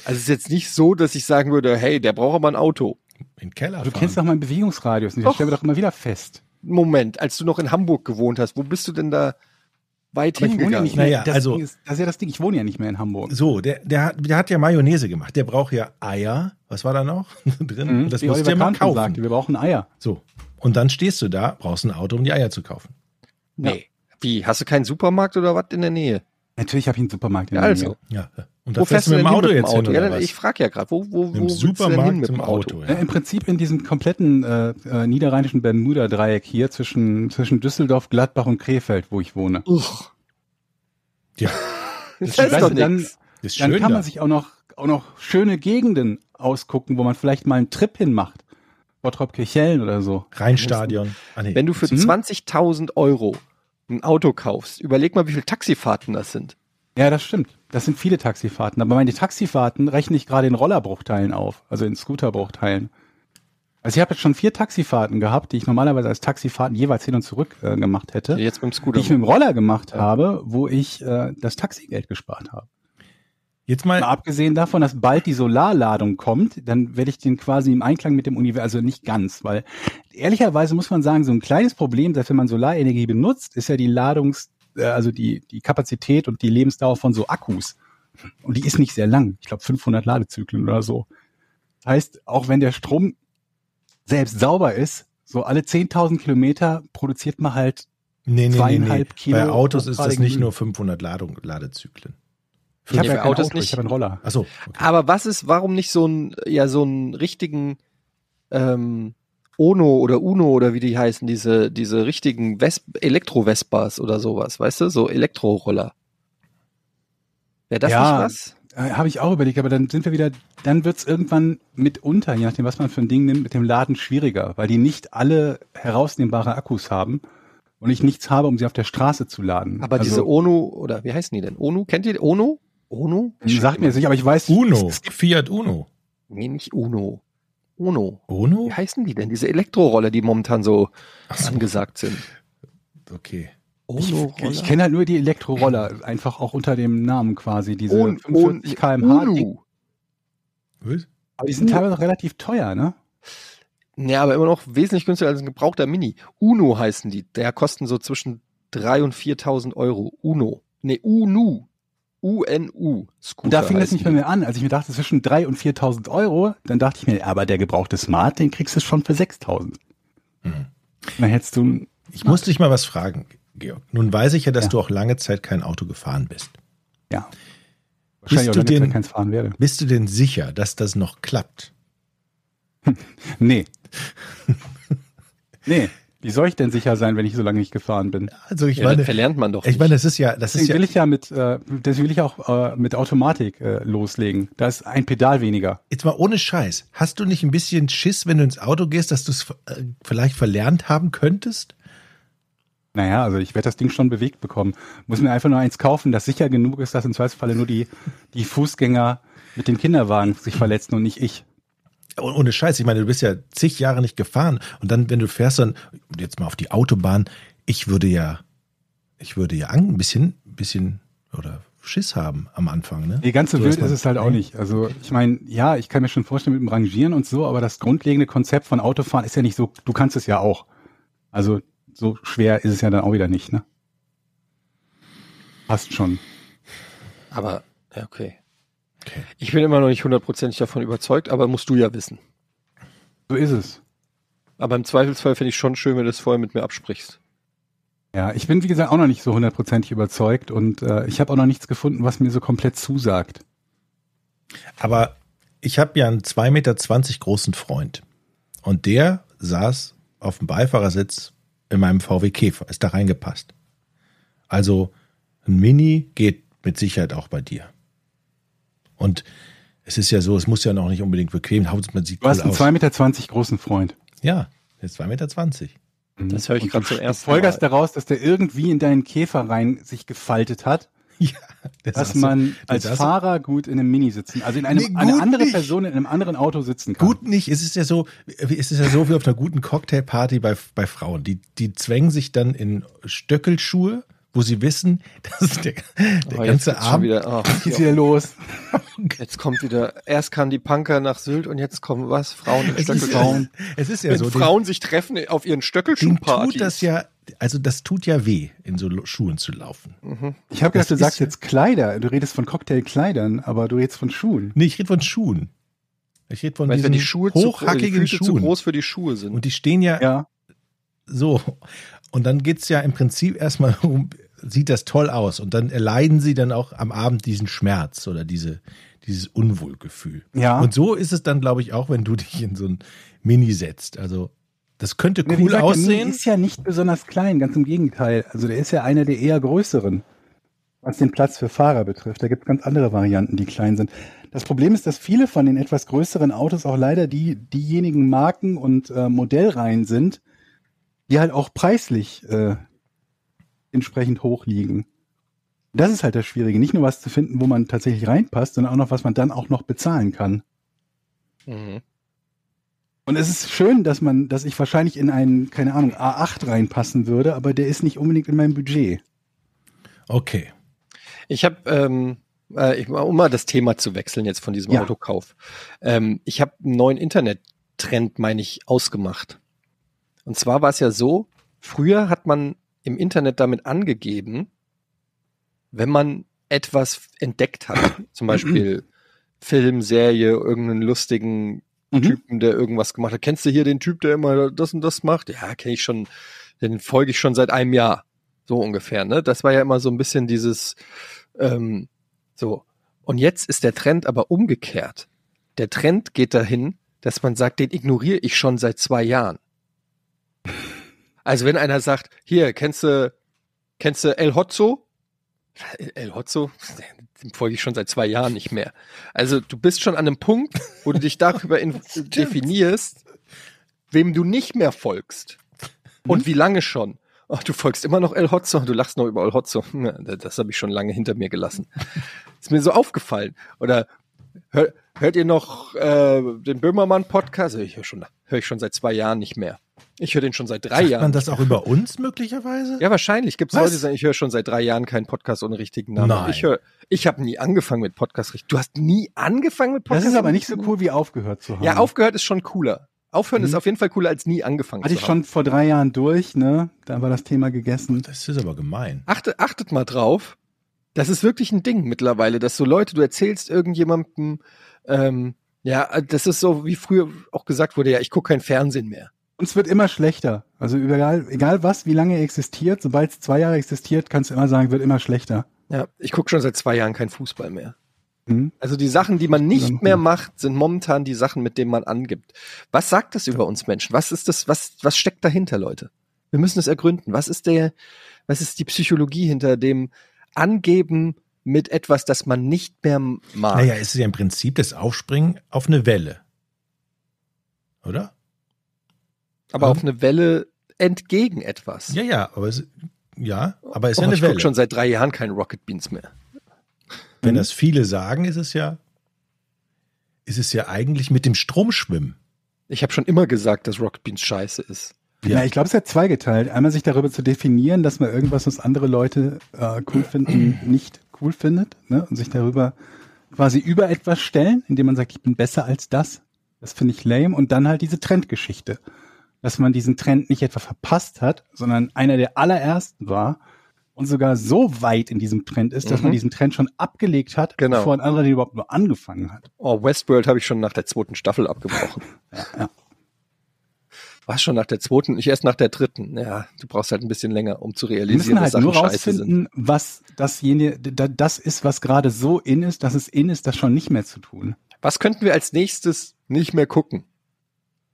also es ist jetzt nicht so, dass ich sagen würde, hey, der braucht aber ein Auto. In den Keller Du fahren. kennst doch meinen Bewegungsradius Doch. stellen wir doch immer wieder fest. Moment, als du noch in Hamburg gewohnt hast, wo bist du denn da weit Aber ich wohne ja hingegangen? nicht mehr. Naja, das, also- ist, das ist ja das Ding, ich wohne ja nicht mehr in Hamburg. So, der, der, hat, der hat ja Mayonnaise gemacht. Der braucht ja Eier. Was war da noch drin? Mhm, das wie musst du Oliver ja mal kaufen. sagte, wir brauchen Eier. So. Und dann stehst du da, brauchst ein Auto, um die Eier zu kaufen. Nee. Wie, hast du keinen Supermarkt oder was in der Nähe? Natürlich habe ich einen Supermarkt in Ja, der also. Nähe. Ja. Und Wo fährst du mit dem Auto jetzt hin, Ja, oder dann, was? ich frage ja gerade, wo, wo, wo Supermarkt hin mit dem Auto? Auto, Ja, Im Prinzip in diesem kompletten äh, äh, niederrheinischen Bermuda-Dreieck hier zwischen, zwischen Düsseldorf, Gladbach und Krefeld, wo ich wohne. Uch, Ja. das Weißt ist doch du, dann- nichts. Ist Dann kann da. man sich auch noch, auch noch schöne Gegenden ausgucken, wo man vielleicht mal einen Trip hinmacht. Bottrop Kirchhellen oder so. Rheinstadion. Ah, nee. Wenn du für Mhm. 20.000 Euro ein Auto kaufst, überleg mal, wie viele Taxifahrten das sind. Ja, das stimmt. Das sind viele Taxifahrten. Aber meine Taxifahrten rechne ich gerade in Rollerbruchteilen auf, also in Scooterbruchteilen. Also ich habe jetzt schon vier Taxifahrten gehabt, die ich normalerweise als Taxifahrten jeweils hin und zurück äh, gemacht hätte, Jetzt mit dem die Scooter. ich mit dem Roller gemacht habe, wo ich äh, das Taxigeld gespart habe. Jetzt Mal mal, abgesehen davon, dass bald die Solarladung kommt, dann werde ich den quasi im Einklang mit dem Universum, also nicht ganz, weil ehrlicherweise muss man sagen, so ein kleines Problem, dass wenn man Solarenergie benutzt, ist ja die Ladungs, äh, also die, die Kapazität und die Lebensdauer von so Akkus. Und die ist nicht sehr lang. Ich glaube 500 Ladezyklen oder so. Heißt, auch wenn der Strom selbst sauber ist, so alle 10.000 Kilometer produziert man halt nee, nee, nee, nee. zweieinhalb Kilo Bei Autos ist das nicht nur 500 Ladung, Ladezyklen. ich habe Nee, ja kein Autos Auto, nicht. ich habe einen Roller. Ach so. Okay. Aber was ist, warum nicht so ein, ja, so einen richtigen, ähm, Ono oder Uno oder wie die heißen, diese, diese richtigen Vesp Elektro-Vespas oder sowas, weißt du, so Elektroroller. Wäre das Ja. nicht was? Äh, Habe ich auch überlegt, aber dann sind wir wieder, dann wird's irgendwann mitunter, je nachdem, was man für ein Ding nimmt, mit dem Laden schwieriger, weil die nicht alle herausnehmbare Akkus haben und ich nichts habe, um sie auf der Straße zu laden. Aber also, diese Ono, oder wie heißen die denn? Ono, kennt ihr Ono? Ono? sagt mir jetzt nicht, aber ich weiß, Uno. es- es- Fiat Uno. Nee, nicht Uno. Ono. Uno? Wie heißen die denn? Diese Elektroroller, die momentan so so. angesagt sind. Okay. ich, Ono-Roller? ich kenne halt nur die Elektroroller, einfach auch unter dem Namen quasi, diese On- 45 On- kmh. Uno. Was? Aber die sind teilweise auch relativ teuer, ne? Ja, aber immer noch wesentlich günstiger als ein gebrauchter Mini. Uno heißen die. Der kosten so zwischen 3.000 und 4.000 Euro. Uno. Nee, Unu. U-N-U. Scooter Und da fing das nicht bei die. mir an. Als ich mir dachte, zwischen 3.000 und 4.000 Euro, dann dachte ich mir, aber der gebrauchte Smart, den kriegst du schon für 6.000. Mhm. Dann hättest du, Ich muss dich mal was fragen, Georg. Nun weiß ich ja, dass Ja. du auch lange Zeit kein Auto gefahren bist. ja, wahrscheinlich auch du lange Zeit keins fahren werde. Bist du denn sicher, dass das noch klappt? Nee. nee. Wie soll ich denn sicher sein, wenn ich so lange nicht gefahren bin? Also ich Ja, das meine, verlernt man doch ich nicht. meine, das ist ja, das ist Deswegen ja, will ich ja mit, äh, deswegen will ich auch äh, mit Automatik äh, loslegen. Da ist ein Pedal weniger. jetzt mal ohne Scheiß. Hast du nicht ein bisschen Schiss, wenn du ins Auto gehst, dass du es äh, vielleicht verlernt haben könntest? Naja, also ich werde das Ding schon bewegt bekommen. Muss mir einfach nur eins kaufen, das sicher genug ist, dass im Zweifelsfalle nur die, die Fußgänger mit dem Kinderwagen sich verletzen und nicht ich. Oh- Ohne Scheiß. Ich meine, du bist ja zig Jahre nicht gefahren und dann, wenn du fährst, dann jetzt mal auf die Autobahn. Ich würde ja, ich würde ja ein bisschen, bisschen oder Schiss haben am Anfang, ne? Nee, ganz so wild ist es halt auch nicht. Also ich meine, ja, ich kann mir schon vorstellen mit dem Rangieren und so, aber das grundlegende Konzept von Autofahren ist ja nicht so, du kannst es ja auch. Also so schwer ist es ja dann auch wieder nicht, ne? Passt schon. Aber, ja, okay. Okay. Ich bin immer noch nicht hundertprozentig davon überzeugt, aber musst du ja wissen. So ist es. Aber im Zweifelsfall finde ich schon schön, wenn du es vorher mit mir absprichst. Ja, ich bin wie gesagt auch noch nicht so hundertprozentig überzeugt und äh, ich habe auch noch nichts gefunden, was mir so komplett zusagt. Aber ich habe ja einen 2,20 Meter großen Freund. Und der saß auf dem Beifahrersitz in meinem VW Käfer, ist da reingepasst. Also ein Mini geht mit Sicherheit auch bei dir. Und es ist ja so, es muss ja noch nicht unbedingt bequem, Hauptsache man sieht Du hast cool einen aus. 2,20 Meter großen Freund. Ja, der ist 2,20 Meter. Das höre ich gerade du zum ersten folgerst Mal. daraus, dass der irgendwie in deinen Käfer rein sich gefaltet hat, Ja, der dass so- man der als so- Fahrer gut in einem Mini sitzen, also in einem Nee, eine andere nicht. Person in einem anderen Auto sitzen kann. Gut nicht, es ist ja so, es ist ja so wie auf einer guten Cocktailparty bei, bei Frauen. Die, die zwängen sich dann in Stöckelschuhe, wo sie wissen, dass der, der Oh, ganze Abend wieder. Oh, Geht's wieder los. jetzt kommt wieder. Erst kamen die Punker nach Sylt und jetzt kommen was? Frauen es ist, Stöckelschuhen. es ist ja Wenn so, den, Frauen sich treffen auf ihren Stöckelschuhpartys. tut das ja, also das tut ja weh, in so Schuhen zu laufen. Ich habe gedacht, du sagst jetzt Kleider. Du redest von Cocktailkleidern, aber du redest von Schuhen. Nee, ich rede von Schuhen. Ich rede von Weißt, diesen wenn die Schuhe zu, die hochhackigen Füße zu Schuhen. groß für die Schuhe sind. Und die stehen ja, Ja. so. Und dann geht's ja im Prinzip erstmal um, sieht das toll aus. Und dann erleiden sie dann auch am Abend diesen Schmerz oder diese, dieses Unwohlgefühl. Ja. Und so ist es dann, glaube ich, auch, wenn du dich in so ein Mini setzt. Also, das könnte cool gesagt, der Mini aussehen. ist ja nicht besonders klein, ganz im Gegenteil. Also der ist ja einer der eher größeren, was den Platz für Fahrer betrifft. Da gibt es ganz andere Varianten, die klein sind. Das Problem ist, dass viele von den etwas größeren Autos auch leider die diejenigen Marken und äh, Modellreihen sind, die halt auch preislich äh, entsprechend hoch liegen. Das ist halt das Schwierige, nicht nur was zu finden, wo man tatsächlich reinpasst, sondern auch noch, was man dann auch noch bezahlen kann. Mhm. Und es ist schön, dass man, dass ich wahrscheinlich in einen, keine Ahnung, A8 reinpassen würde, aber der ist nicht unbedingt in meinem Budget. Okay. Ich habe, ähm, äh, um mal das Thema zu wechseln jetzt von diesem Ja. Autokauf. Ähm, ich habe einen neuen Internettrend, meine ich, ausgemacht. Und zwar war es ja so, früher hat man im Internet damit angegeben, wenn man etwas entdeckt hat, zum Beispiel Film, Serie, irgendeinen lustigen Mhm. Typen, der irgendwas gemacht hat. Kennst du hier den Typ, der immer das und das macht? Ja, kenne ich schon, den folge ich schon seit einem Jahr. So ungefähr, ne? Das war ja immer so ein bisschen dieses, ähm, so. Und jetzt ist der Trend aber umgekehrt. Der Trend geht dahin, dass man sagt, den ignoriere ich schon seit zwei Jahren. Also wenn einer sagt, hier, kennst du, kennst du El Hotzo? El Hotzo? Den folge ich schon seit zwei Jahren nicht mehr. Also du bist schon an einem Punkt, wo du dich darüber in, definierst, wem du nicht mehr folgst. Und wie lange schon. Ach, du folgst immer noch El Hotzo, du lachst noch über El Hotzo. Das, habe ich schon lange hinter mir gelassen. Ist mir so aufgefallen. Oder hör, hört ihr noch äh, den Böhmermann-Podcast? Ich höre schon, hör ich schon seit zwei Jahren nicht mehr. Ich höre den schon seit drei Sagt Jahren. man das auch über uns möglicherweise? Ja, wahrscheinlich. Gibt es? Leute, die sagen, ich höre schon seit drei Jahren keinen Podcast ohne richtigen Namen. Nein. Ich höre, ich habe nie angefangen mit Podcast. richtig- Du hast nie angefangen mit Podcast? Das ist aber nicht so cool, wie aufgehört zu haben. Ja, aufgehört ist schon cooler. Aufhören ist Mhm. auf jeden Fall cooler als nie angefangen Hatte zu ich haben. schon vor drei Jahren durch, ne? Da war das Thema gegessen. Das ist aber gemein. Achtet, achtet mal drauf. Das ist wirklich ein Ding mittlerweile, dass so Leute, du erzählst irgendjemandem, ähm, ja, das ist so, wie früher auch gesagt wurde, ja, ich gucke kein Fernsehen mehr. Und es wird immer schlechter. Also egal, egal was, wie lange er existiert, sobald es zwei Jahre existiert, kannst du immer sagen, wird immer schlechter. Ja, ich gucke schon seit zwei Jahren kein Fußball mehr. Hm? Also die Sachen, die man nicht mehr macht, sind momentan die Sachen, mit denen man angibt. Was sagt das über uns Menschen? Was ist das, was, was steckt dahinter, Leute? Wir müssen es ergründen. Was ist der, was ist die Psychologie hinter dem Angeben mit etwas, das man nicht mehr mag? Naja, es ist ja im Prinzip das Aufspringen auf eine Welle. Oder? Aber auf eine Welle entgegen etwas. Ja, ja, aber es, ja, aber es ist Oh, ja eine ich Welle. gucke schon seit drei Jahren keine Rocket Beans mehr. Wenn das viele sagen, ist es ja, ist es ja eigentlich mit dem Strom schwimmen. Ich habe schon immer gesagt, dass Rocket Beans scheiße ist. Ja, ich glaube, es ist ja zweigeteilt. Einmal sich darüber zu definieren, dass man irgendwas, was andere Leute äh, cool finden, nicht cool findet ne? und sich darüber quasi über etwas stellen, indem man sagt, ich bin besser als das. Das finde ich lame. Und dann halt diese Trendgeschichte, dass man diesen Trend nicht etwa verpasst hat, sondern einer der allerersten war und sogar so weit in diesem Trend ist, dass Mhm. man diesen Trend schon abgelegt hat, Genau. bevor ein anderer den überhaupt nur angefangen hat. Oh, Westworld habe ich schon nach der zweiten Staffel abgebrochen. ja. Was schon nach der zweiten? Ich erst nach der dritten. Ja, du brauchst halt ein bisschen länger, um zu Wir realisieren, müssen halt dass Sachen nur rausfinden, was dasjenige, da- das ist, was gerade so in ist, dass es in ist, das schon nicht mehr zu tun. Was könnten wir als nächstes nicht mehr gucken?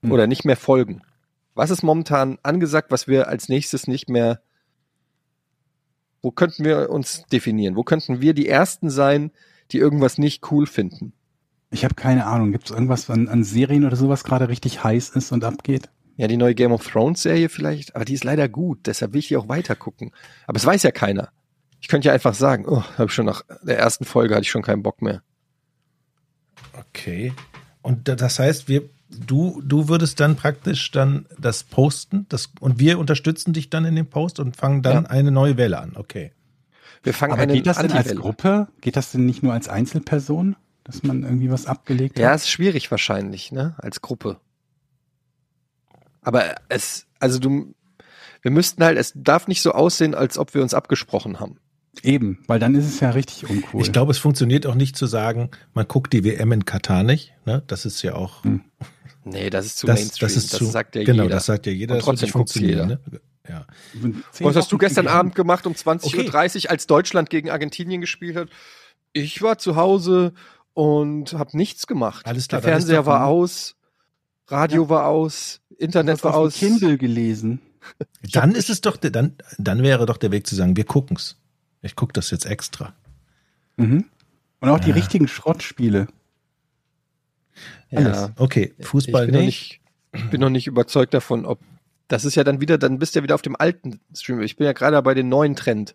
Hm. Oder nicht mehr folgen? Was ist momentan angesagt, was wir als nächstes nicht mehr, wo könnten wir uns definieren? Wo könnten wir die Ersten sein, die irgendwas nicht cool finden? Ich habe keine Ahnung. Gibt es irgendwas an, an Serien oder sowas gerade richtig heiß ist und abgeht? Ja, die neue Game of Thrones Serie vielleicht, aber die ist leider gut, deshalb will ich die auch weiter gucken. Aber es weiß ja keiner. Ich könnte ja einfach sagen, oh, habe ich schon nach der ersten Folge hatte ich schon keinen Bock mehr. Okay. Und da- das heißt, wir, du, du würdest dann praktisch dann das posten, das, und wir unterstützen dich dann in dem Post und fangen dann Ja. eine neue Welle an. Okay. Wir fangen Aber geht das denn als. Gruppe? Geht das denn nicht nur als Einzelperson, dass man irgendwie was abgelegt Ja, hat? ist schwierig wahrscheinlich, ne, als Gruppe. Aber es, also du, wir müssten halt, es darf nicht so aussehen, als ob wir uns abgesprochen haben. Eben, weil dann ist es ja richtig uncool. Ich glaube, es funktioniert auch nicht zu sagen, man guckt die WM in Katar nicht. Ne? Das ist ja auch. Hm. Nee, das ist zu das, Mainstream. das ist zu. sagt ja genau, jeder. das sagt ja jeder. Und das trotzdem jeder. Ne? Ja. Was hast du gestern. Abend gemacht um 20.30 Uhr, als Deutschland gegen Argentinien gespielt hat? Ich war zu Hause und habe nichts gemacht. Alles klar, Der Fernseher war aus, Radio war aus, Internet war aus. Kindle gelesen. Dann ist es doch, der- dann, dann wäre doch der Weg zu sagen, wir gucken's. Ich gucke das jetzt extra. Mhm. Und auch die Ja. richtigen Schrottspiele. Ja. Okay, Fußball ich bin noch nicht. nicht, ich bin noch nicht überzeugt davon, ob das ist ja dann wieder, dann bist du ja wieder auf dem alten Stream. Ich bin ja gerade bei dem neuen Trend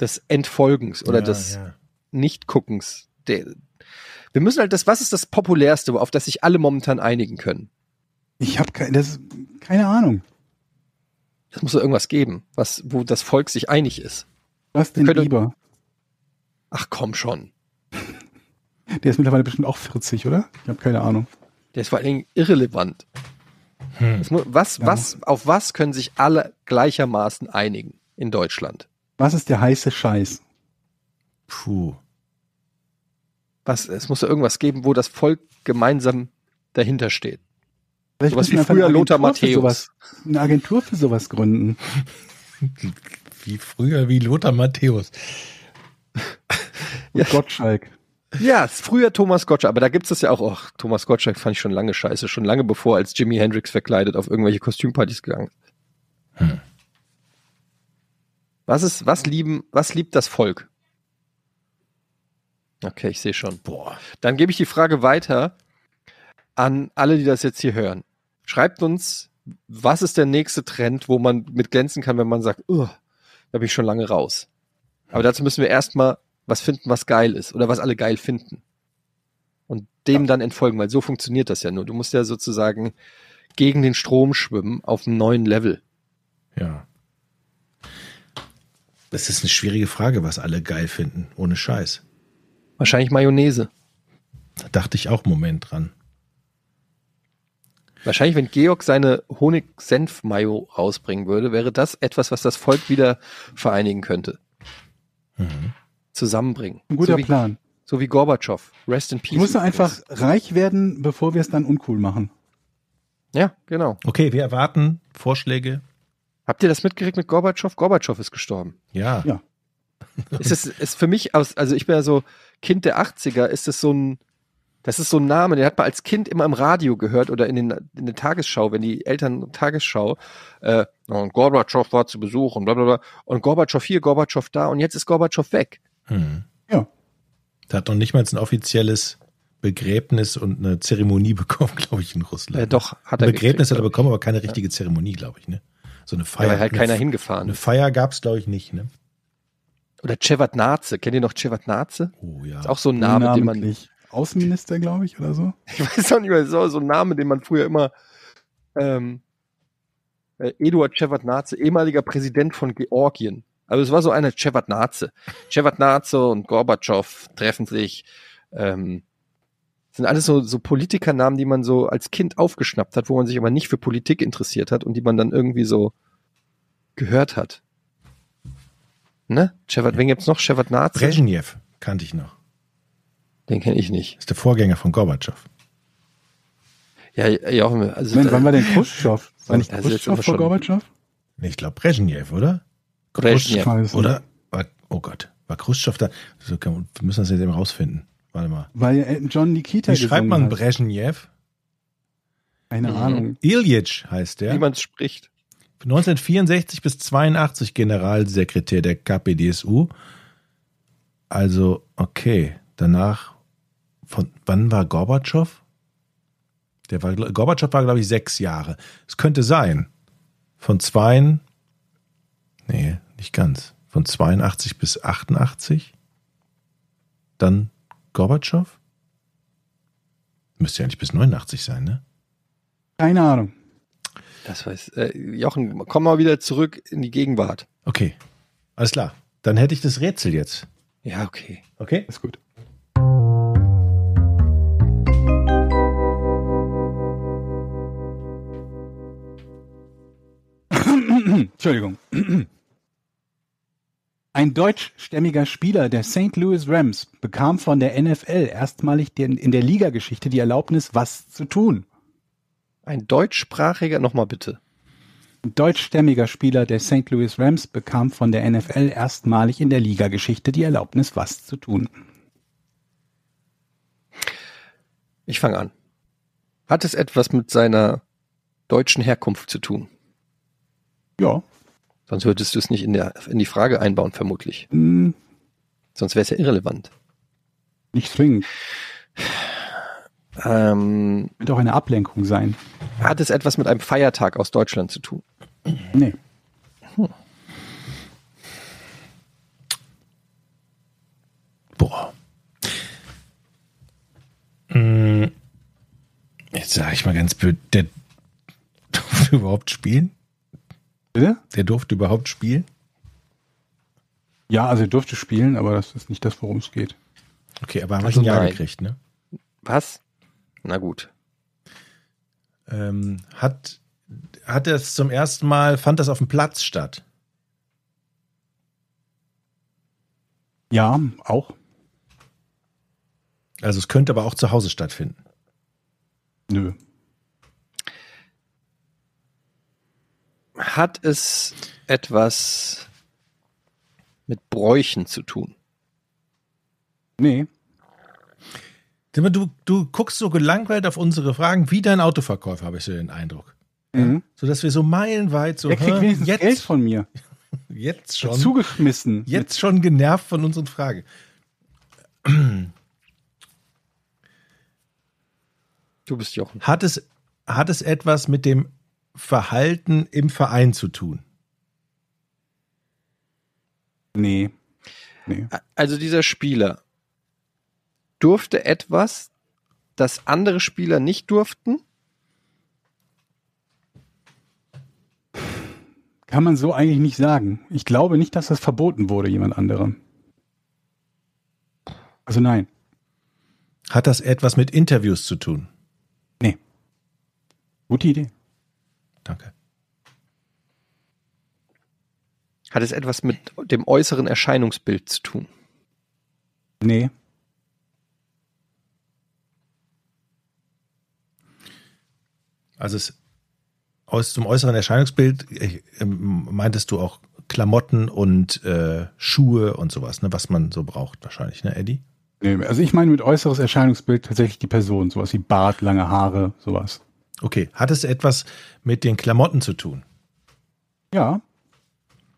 des Entfolgens oder Ja, des ja. Nicht-Guckens. Wir müssen halt das, was ist das populärste, auf das sich alle momentan einigen können? Ich habe keine, das, keine Ahnung. Es muss doch irgendwas geben, was, wo das Volk sich einig ist. Was denn lieber? Ach komm schon. Der ist mittlerweile bestimmt auch 40, oder? Ich habe keine Ahnung. Der ist vor allen Dingen irrelevant. Hm. Es mu- was, Ja. was, auf was können sich alle gleichermaßen einigen in Deutschland? Was ist der heiße Scheiß? Puh. Was, es muss doch irgendwas geben, wo das Volk gemeinsam dahinter steht. Vielleicht Sowas wie früher eine Lothar Agentur für Matthäus. Sowas, eine Agentur für sowas gründen. Wie früher, wie Lothar Matthäus. Und Gottschalk. Ja, es früher Thomas Gottschalk, aber da gibt's das ja auch. Och, Thomas Gottschalk fand ich schon lange scheiße, schon lange bevor als Jimi Hendrix verkleidet auf irgendwelche Kostümpartys gegangen ist. Hm. Was ist, was lieben, was liebt das Volk? Okay, ich sehe schon. Boah. Dann gebe ich die Frage weiter an alle, die das jetzt hier hören. Schreibt uns, was ist der nächste Trend, wo man mit glänzen kann, wenn man sagt, "Ugh, da bin ich schon lange raus. Aber dazu müssen wir erstmal was finden, was geil ist oder was alle geil finden. Und dem dann entfolgen, weil so funktioniert das ja nur. Du musst ja sozusagen gegen den Strom schwimmen auf einem neuen Level. Ja. Das ist eine schwierige Frage, was alle geil finden, ohne Scheiß. Wahrscheinlich Mayonnaise. Da dachte ich auch einen Moment dran. Wahrscheinlich, wenn Georg seine Honig-Senf-Mayo rausbringen würde, wäre das etwas, was das Volk wieder vereinigen könnte. Mhm. Zusammenbringen. Ein guter so wie, Plan. So wie Gorbatschow. Rest in Peace. Ich muss nur einfach reich werden, bevor wir es dann uncool machen. Ja, genau. Okay, wir erwarten Vorschläge. Habt ihr das mitgekriegt mit Gorbatschow? Gorbatschow ist gestorben. Ja. Ja. ist es ist für mich aus, also ich bin ja so Kind der 80er, ist es so ein, das ist so ein Name, den hat man als Kind immer im Radio gehört oder in, den, in der Tagesschau, wenn die Eltern Tagesschau, äh, und Gorbatschow war zu Besuch und bla bla bla, und Gorbatschow hier, Gorbatschow da und jetzt ist Gorbatschow weg. Hm. Ja. Da hat noch nicht mal ein offizielles Begräbnis und eine Zeremonie bekommen, glaube ich, in Russland. Äh, doch, hat Ein er Begräbnis gekriegt, hat er bekommen, aber keine richtige Zeremonie, glaube ich. Ne? So eine Ja, Feier. weil halt eine, keiner F- hingefahren Eine. Feier gab es, glaube ich, nicht. Ne? Oder Cevadnaze, kennt ihr noch Cevadnaze? Oh ja. Ist auch so ein Name, den man, Namentlich. Außenminister, glaube ich, oder so. ich weiß auch nicht mehr, so, so ein Name, den man früher immer, ähm, äh, Eduard Shevardnadze, ehemaliger Präsident von Georgien. Also es war so eine Shevardnadze. Shevardnadze und Gorbatschow treffen sich. Ähm, sind alles so, so Politikernamen, die man so als Kind aufgeschnappt hat, wo man sich aber nicht für Politik interessiert hat und die man dann irgendwie so gehört hat. Ne? Shevard, wen gibt's noch? Shevardnadze? Brezhnev kannte ich noch. Den kenne ich nicht. ist der Vorgänger von Gorbatschow. Ja, ja, also wann war denn Khrushchev? War nicht Also Khrushchev vor Gorbatschow? Nee, ich glaube Brezhnev, oder? Nicht. Oder? War, oh Gott, war Khrushchev da? Wir müssen das jetzt eben rausfinden. Warte mal. Weil John Nikita Wie schreibt man hat. Brezhnev? Keine Mhm. Ahnung. Ilyich heißt der. Wie man es spricht. 1964 bis 82 Generalsekretär der KPDSU. Also, okay. Danach, von wann war Gorbatschow? Der war, Gorbatschow war, glaube ich, sechs Jahre. Es könnte sein. Von zwei, nee, nicht ganz. Von 82 bis 88. Dann Gorbatschow? Müsste ja nicht bis 89 sein, ne? Keine Ahnung. Das weiß, äh, Jochen, komm mal wieder zurück in die Gegenwart. Okay. Alles klar. Dann hätte ich das Rätsel jetzt. Ja, okay. Okay? Ist gut. Entschuldigung. Ein deutschstämmiger Spieler der St. Louis Rams bekam von der NFL erstmalig den, in der Ligageschichte die Erlaubnis, was zu tun. Ein deutschsprachiger, nochmal bitte. Ein deutschstämmiger Spieler der St. Louis Rams bekam von der NFL erstmalig in der Ligageschichte die Erlaubnis, was zu tun. Ich fange an. Hat es etwas mit seiner deutschen Herkunft zu tun? Ja. Sonst würdest du es nicht in, der, in die Frage einbauen, vermutlich. Hm, Sonst wäre es ja irrelevant. nicht zwingend. Ähm, Wird auch eine Ablenkung sein. hat es etwas mit einem Feiertag aus Deutschland zu tun? Nee. Boah. Mm, Jetzt sage ich mal ganz blöd, der durfte überhaupt spielen? Bitte? Der durfte überhaupt spielen? Ja, also er durfte spielen, aber das ist nicht das, worum es geht. Okay, aber haben wir Also ein Jahr nein. gekriegt, ne? Was? Na gut. Ähm, hat, hat es zum ersten Mal, fand das auf dem Platz statt? Ja, auch. Also es könnte aber auch zu Hause stattfinden. Nö. Hat es etwas mit Bräuchen zu tun? Nee. Du, du guckst so gelangweilt auf unsere Fragen wie dein Autoverkäufer, habe ich so den Eindruck. Mhm. So dass wir so meilenweit so Er kriegt wenigstens jetzt, Geld von mir. jetzt schon Zugeschmissen. jetzt schon genervt von unseren Fragen. Du bist Jochen. Hat es, hat es etwas mit dem Verhalten im Verein zu tun? Nee. Nee. Also dieser Spieler durfte etwas, das andere Spieler nicht durften? Kann man so eigentlich nicht sagen. Ich glaube nicht, dass das verboten wurde, jemand anderem. Also nein. Hat das etwas mit Interviews zu tun? Nee. Gute Idee. Danke. Hat es etwas mit dem äußeren Erscheinungsbild zu tun? Nee. Also es aus zum äußeren Erscheinungsbild äh, ähm, meintest du auch Klamotten und äh, Schuhe und sowas, ne, was man so braucht wahrscheinlich, ne, Eddie? nee. Also ich meine mit äußeres Erscheinungsbild tatsächlich die Person. Sowas wie Bart, lange Haare, sowas. Okay, hat es etwas mit den Klamotten zu tun? Ja.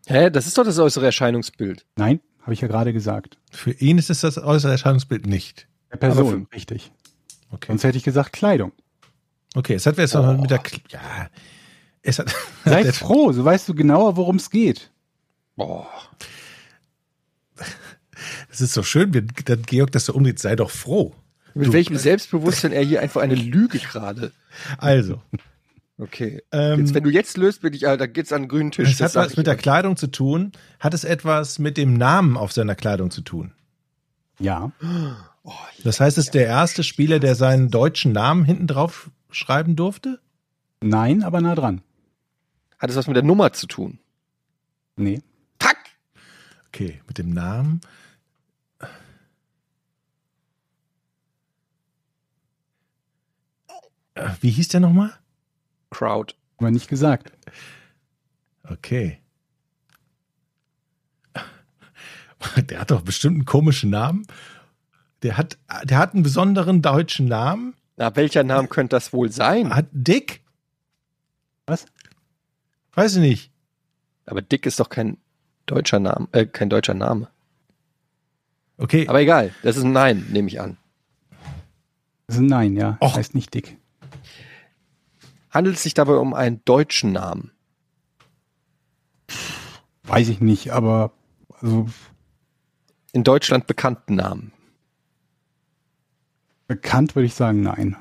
Hä, das ist doch das äußere Erscheinungsbild. Nein, habe ich ja gerade gesagt. Für ihn ist es das äußere Erscheinungsbild nicht. Der Person, Aber richtig. Okay. Sonst hätte ich gesagt Kleidung. Okay, es hat jetzt noch mit der Kl- ja, es hat Sei froh, so weißt du genauer, worum es geht. Boah. Es ist so schön, wenn dann Georg das so umdreht, sei doch froh. Mit welchem Selbstbewusstsein er hier einfach eine Lüge gerade. Also, Okay. Ähm, jetzt, wenn du jetzt löst, bin ich, da geht's an den grünen Tisch. es hat was mit der immer. Kleidung zu tun. Hat es etwas mit dem Namen auf seiner Kleidung zu tun? Ja. Das heißt, es ist der erste Spieler, der seinen deutschen Namen hinten drauf schreiben durfte? Nein, aber nah dran. Hat es was mit der Nummer zu tun? Nee. Tack! Okay, mit dem Namen. Wie hieß der nochmal? Crowd. Aber nicht gesagt. Okay. Der hat doch bestimmt einen komischen Namen. Der hat, der hat einen besonderen deutschen Namen. Na, welcher Name könnte das wohl sein? Hat Dick? Was? Weiß ich nicht. Aber Dick ist doch kein deutscher Name, äh, kein deutscher Name. Okay. Aber egal, das ist ein Nein, nehme ich an. Das ist ein Nein, ja. Och. Heißt nicht dick. Handelt es sich dabei um einen deutschen Namen? Weiß ich nicht, aber also In Deutschland bekannten Namen? bekannt würde ich sagen, nein.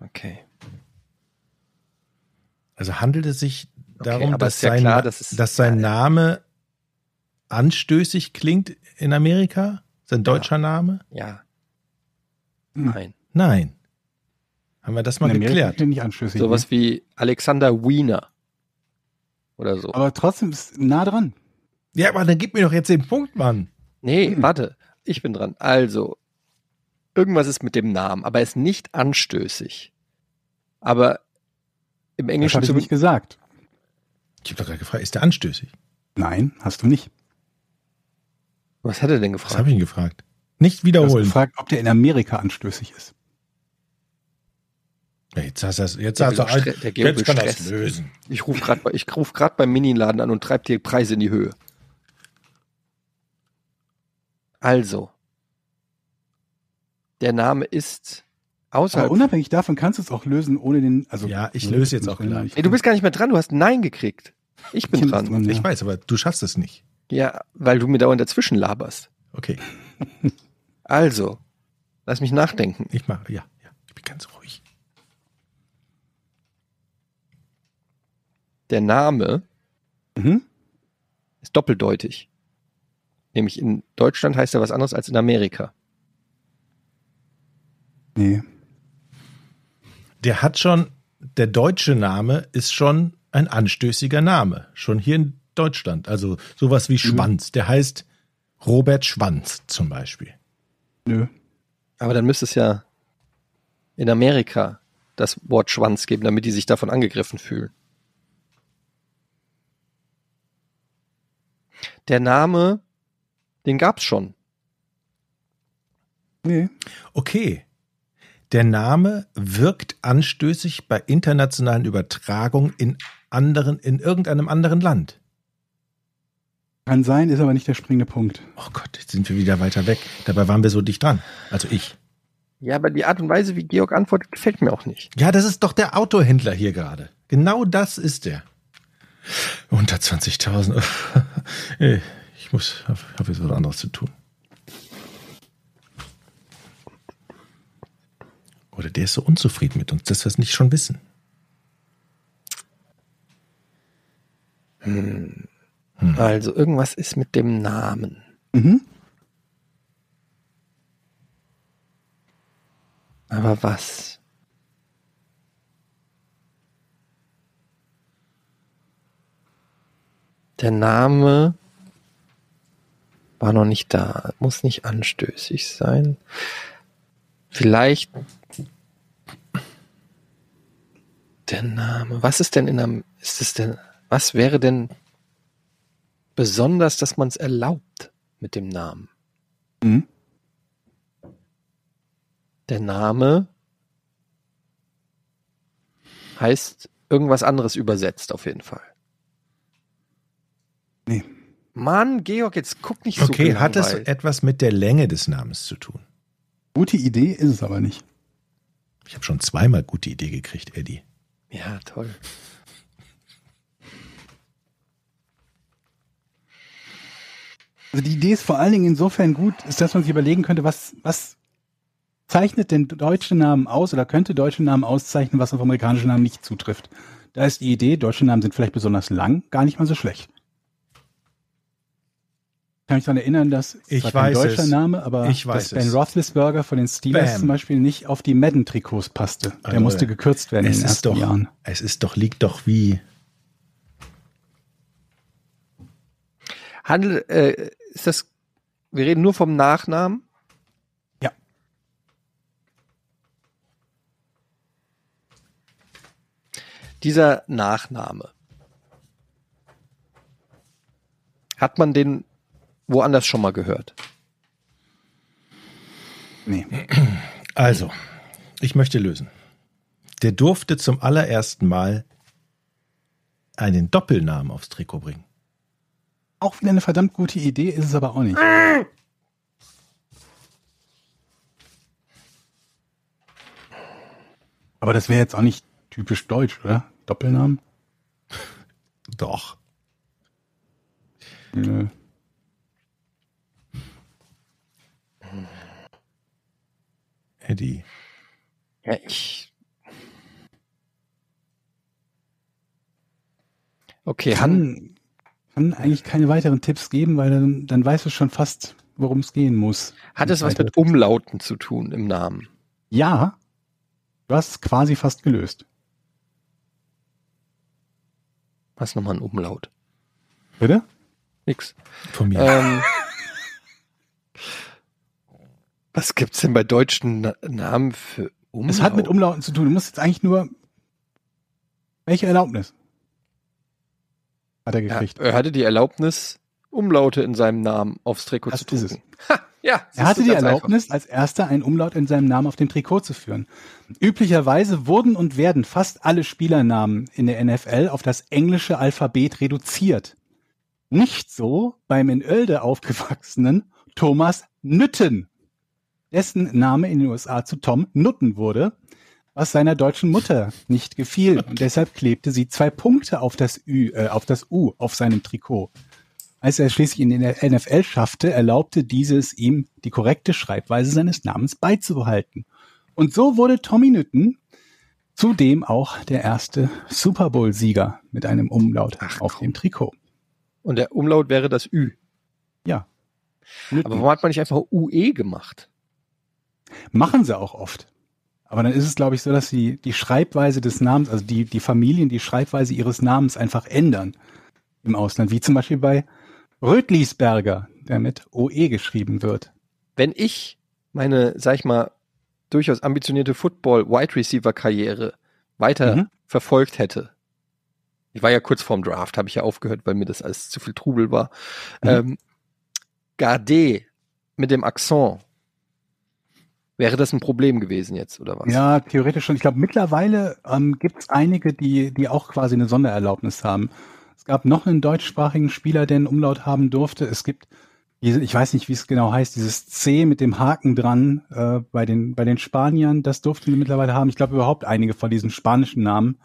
Okay. Also handelt es sich darum, aber dass, ist ja sein, klar, dass es- dass sein Name anstößig klingt in Amerika? Sein deutscher Name? Ja. Hm. Nein. Nein. Haben wir das mal geklärt? ich. Sowas wie Alexander Wiener. Oder so. ne? Aber trotzdem ist nah dran. Ja, aber dann gib mir doch jetzt den Punkt, Mann. Nee, Hm. warte. Ich bin dran. Also, irgendwas ist mit dem Namen, aber er ist nicht anstößig. Aber im Das Englischen habe ich zum nicht gesagt. Ich habe doch gerade gefragt, ist der anstößig? Nein, hast du nicht. Was hat er denn Was gefragt? habe ich ihn gefragt? Nicht Du hast wiederholen. gefragt, ob der in Amerika anstößig ist. Jetzt hast du das, jetzt Der hast du ein, der Georg jetzt kann das Stress. lösen. Ich rufe gerade bei, ich ruf grad beim Miniladen an und treibe die Preise in die Höhe. Also, der Name ist Aber außerhalb. unabhängig davon kannst du es auch lösen, ohne den. Also, Ja, ich löse jetzt auch gleich. Ey, du bist gar nicht mehr dran, du hast Nein gekriegt. Ich bin ist dran. dran, Ich ja. weiß, aber du schaffst es nicht. Ja, weil du mir dauernd dazwischen laberst. Okay, Also, lass mich nachdenken. ich mache, ja, ja, ich bin ganz ruhig. Der Name Mhm. ist doppeldeutig. Nämlich in Deutschland heißt er was anderes als in Amerika. Nee. Der hat schon, der deutsche Name ist schon ein anstößiger Name. Schon hier in Deutschland. Also sowas wie Schwanz. Der heißt Robert Schwanz zum Beispiel. Nö. Aber dann müsste es ja in Amerika das Wort Schwanz geben, damit die sich davon angegriffen fühlen. Der Name, den gab's schon. Nee. Okay. Der Name wirkt anstößig bei internationalen Übertragungen in anderen, in irgendeinem anderen Land. Kann sein, ist aber nicht der springende Punkt. Oh Gott, jetzt sind wir wieder weiter weg. Dabei waren wir so dicht dran. Also ich. Ja, aber die Art und Weise, wie Georg antwortet, gefällt mir auch nicht. Ja, das ist doch der Autohändler hier gerade. Genau das ist der. Unter 20.000. Ich muss, habe hab jetzt was anderes zu tun. Oder der ist so unzufrieden mit uns, dass wir es nicht schon wissen. Also irgendwas ist mit dem Namen. Mhm. Aber was? Der Name war noch nicht da. Muss nicht anstößig sein. Vielleicht der Name. Was ist denn in einem, ist es denn, was wäre denn besonders, dass man es erlaubt mit dem Namen? Mhm. Der Name heißt irgendwas anderes übersetzt auf jeden Fall. Nee. Mann, Georg, jetzt guck nicht so Okay, hat es etwas mit der Länge des Namens zu tun? Gute Idee ist es aber nicht. Ich habe schon zweimal gute Idee gekriegt, Eddie. Ja, toll. Also die Idee ist vor allen Dingen insofern gut, ist, dass man sich überlegen könnte, was, was zeichnet denn deutsche Namen aus oder könnte deutsche Namen auszeichnen, was auf amerikanische Namen nicht zutrifft? Da ist die Idee, deutsche Namen sind vielleicht besonders lang, gar nicht mal so schlecht. Kann mich daran erinnern, dass Ich kein weiß deutscher es. Name, aber Ich weiß dass Ben es. Roethlisberger von den Steelers Bam. zum Beispiel nicht auf die Madden-Trikots passte. Der Also, musste gekürzt werden in Es den ist ersten doch, Jahren. es ist doch, liegt doch wie. Handel, äh, ist das, wir reden nur vom Nachnamen? Ja. Dieser Nachname. Hat man den woanders schon mal gehört? Nee. Also, ich möchte lösen. Der durfte zum allerersten Mal einen Doppelnamen aufs Trikot bringen. Auch wieder eine verdammt gute Idee, ist es aber auch nicht. Aber das wäre jetzt auch nicht typisch deutsch, oder? Doppelnamen? Doch. Nö. Eddie. Ja, ich. Okay, Kann, kann eigentlich keine weiteren Tipps geben, weil dann, dann weißt du schon fast, worum es gehen muss. hat es was mit Umlauten zu tun im Namen? Ja, du hast es quasi fast gelöst. Was nochmal ein Umlaut? Bitte? Nix. Von mir. Ähm, was gibt's denn bei deutschen Na Namen für Umlaut? Es hat mit Umlauten zu tun. Du musst jetzt eigentlich nur. Welche Erlaubnis? Hat er ja, gekriegt. er hatte die Erlaubnis, Umlaute in seinem Namen aufs Trikot Das zu ist es. drucken. Ha, ja, Er hatte die Erlaubnis, als erster einen Umlaut in seinem Namen auf dem Trikot zu führen. Üblicherweise wurden und werden fast alle Spielernamen in der NFL auf das englische Alphabet reduziert. Nicht so beim in Oelde aufgewachsenen Thomas Nütten, dessen Name in den USA zu Tom Nutten wurde, was seiner deutschen Mutter nicht gefiel und deshalb klebte sie zwei Punkte auf das Ü, äh, auf das U auf seinem Trikot. Als er schließlich in den NFL schaffte, erlaubte dieses ihm, die korrekte Schreibweise seines Namens beizubehalten. Und so wurde Tommy Nütten zudem auch der erste Super Bowl-Sieger mit einem Umlaut auf dem Trikot. Und der Umlaut wäre das Ü. Ja. Aber warum hat man nicht einfach UE gemacht? Machen sie auch oft. Aber dann ist es, glaube ich, so, dass sie die Schreibweise des Namens, also die, die Familien die Schreibweise ihres Namens einfach ändern im Ausland. Wie zum Beispiel bei Rötlisberger, der mit OE geschrieben wird. Wenn ich meine, sag ich mal, durchaus ambitionierte Football-Wide Receiver-Karriere weiter Mhm. verfolgt hätte, ich war ja kurz vorm Draft, habe ich ja aufgehört, weil mir das alles zu viel Trubel war. Mhm. Ähm, Gardet mit dem Akzent, wäre das ein Problem gewesen jetzt, oder was? Ja, theoretisch schon. Ich glaube, mittlerweile ähm, gibt es einige, die, die auch quasi eine Sondererlaubnis haben. Es gab noch einen deutschsprachigen Spieler, der einen Umlaut haben durfte. Es gibt, ich weiß nicht, wie es genau heißt, dieses C mit dem Haken dran äh, bei, den, bei den Spaniern, das durften wir mittlerweile haben. Ich glaube, überhaupt einige von diesen spanischen Namen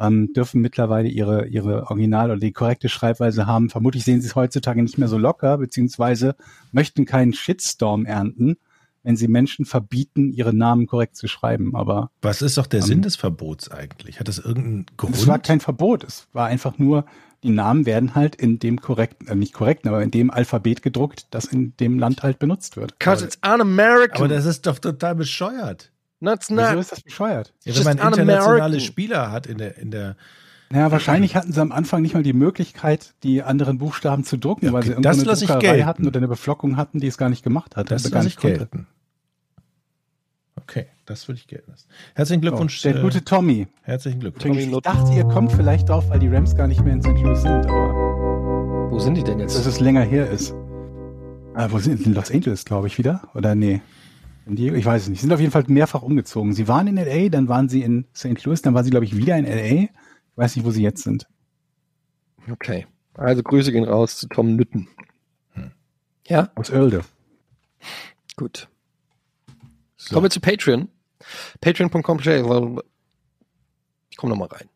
ähm, dürfen mittlerweile ihre, ihre Original- oder die korrekte Schreibweise haben. Vermutlich sehen sie es heutzutage nicht mehr so locker, beziehungsweise möchten keinen Shitstorm ernten, wenn sie Menschen verbieten, ihre Namen korrekt zu schreiben. Aber Was ist doch der Ähm, Sinn des Verbots eigentlich? Hat das irgendeinen Grund? es war kein Verbot. Es war einfach nur, die Namen werden halt in dem korrekten, äh, nicht korrekten, aber in dem Alphabet gedruckt, das in dem Land halt benutzt wird. Because it's un-American. aber das ist doch total bescheuert. no, it's Wieso not. ist das bescheuert? Ja, wenn man internationale. Spieler hat in der, in der Naja, wahrscheinlich hatten sie am Anfang nicht mal die Möglichkeit, die anderen Buchstaben zu drucken, Ja, weil sie irgendeine lass ich Druckerei hatten oder eine Beflockung hatten, die es gar nicht gemacht hat. das lasse nicht ich konnte. gelten. Okay, das würde ich gelten lassen. Herzlichen Glückwunsch. der äh, gute Tommy. herzlichen Glückwunsch. Tommy Ich dachte, ihr kommt vielleicht drauf, weil die Rams gar nicht mehr in St. Louis sind, aber Wo sind die denn dass jetzt? es länger her ist. Ah, wo sind in Los Angeles, glaube ich, wieder? Oder nee? Ich weiß es nicht. Sie sind auf jeden Fall mehrfach umgezogen. Sie waren in LA, dann waren sie in St. Louis, dann waren sie, glaube ich, wieder in LA. Ich weiß nicht, wo sie jetzt sind. Okay. Also Grüße gehen raus zu Tom Nütten. Hm. Ja, Aus Oelde. gut. So. Kommen wir zu Patreon. Patreon.com. Ich komme nochmal rein.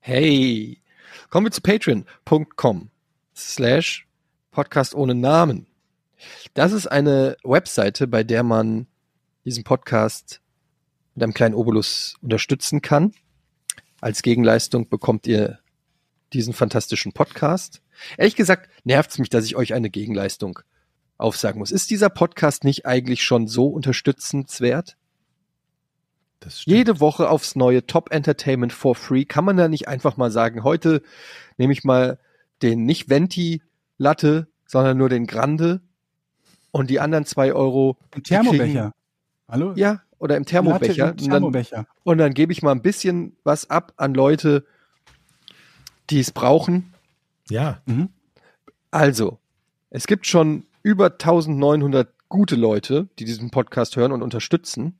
Hey. Kommen wir zu patreon.com slash Podcast ohne Namen. Das ist eine Webseite, bei der man diesen Podcast mit einem kleinen Obolus unterstützen kann. Als Gegenleistung bekommt ihr diesen fantastischen Podcast. Ehrlich gesagt nervt es mich, dass ich euch eine Gegenleistung aufsagen muss. Ist dieser Podcast nicht eigentlich schon so unterstützenswert? Jede Woche aufs neue Top Entertainment for free. Kann man da nicht einfach mal sagen, heute nehme ich mal den nicht Venti Latte, sondern nur den Grande und die anderen zwei Euro. Ein Thermobecher. Hallo? Ja, oder im Thermobecher. Latte Und dann, Thermobecher. und dann gebe ich mal ein bisschen was ab an Leute, die es brauchen. Ja, Mhm. Also, es gibt schon über 1900 gute Leute, die diesen Podcast hören und unterstützen.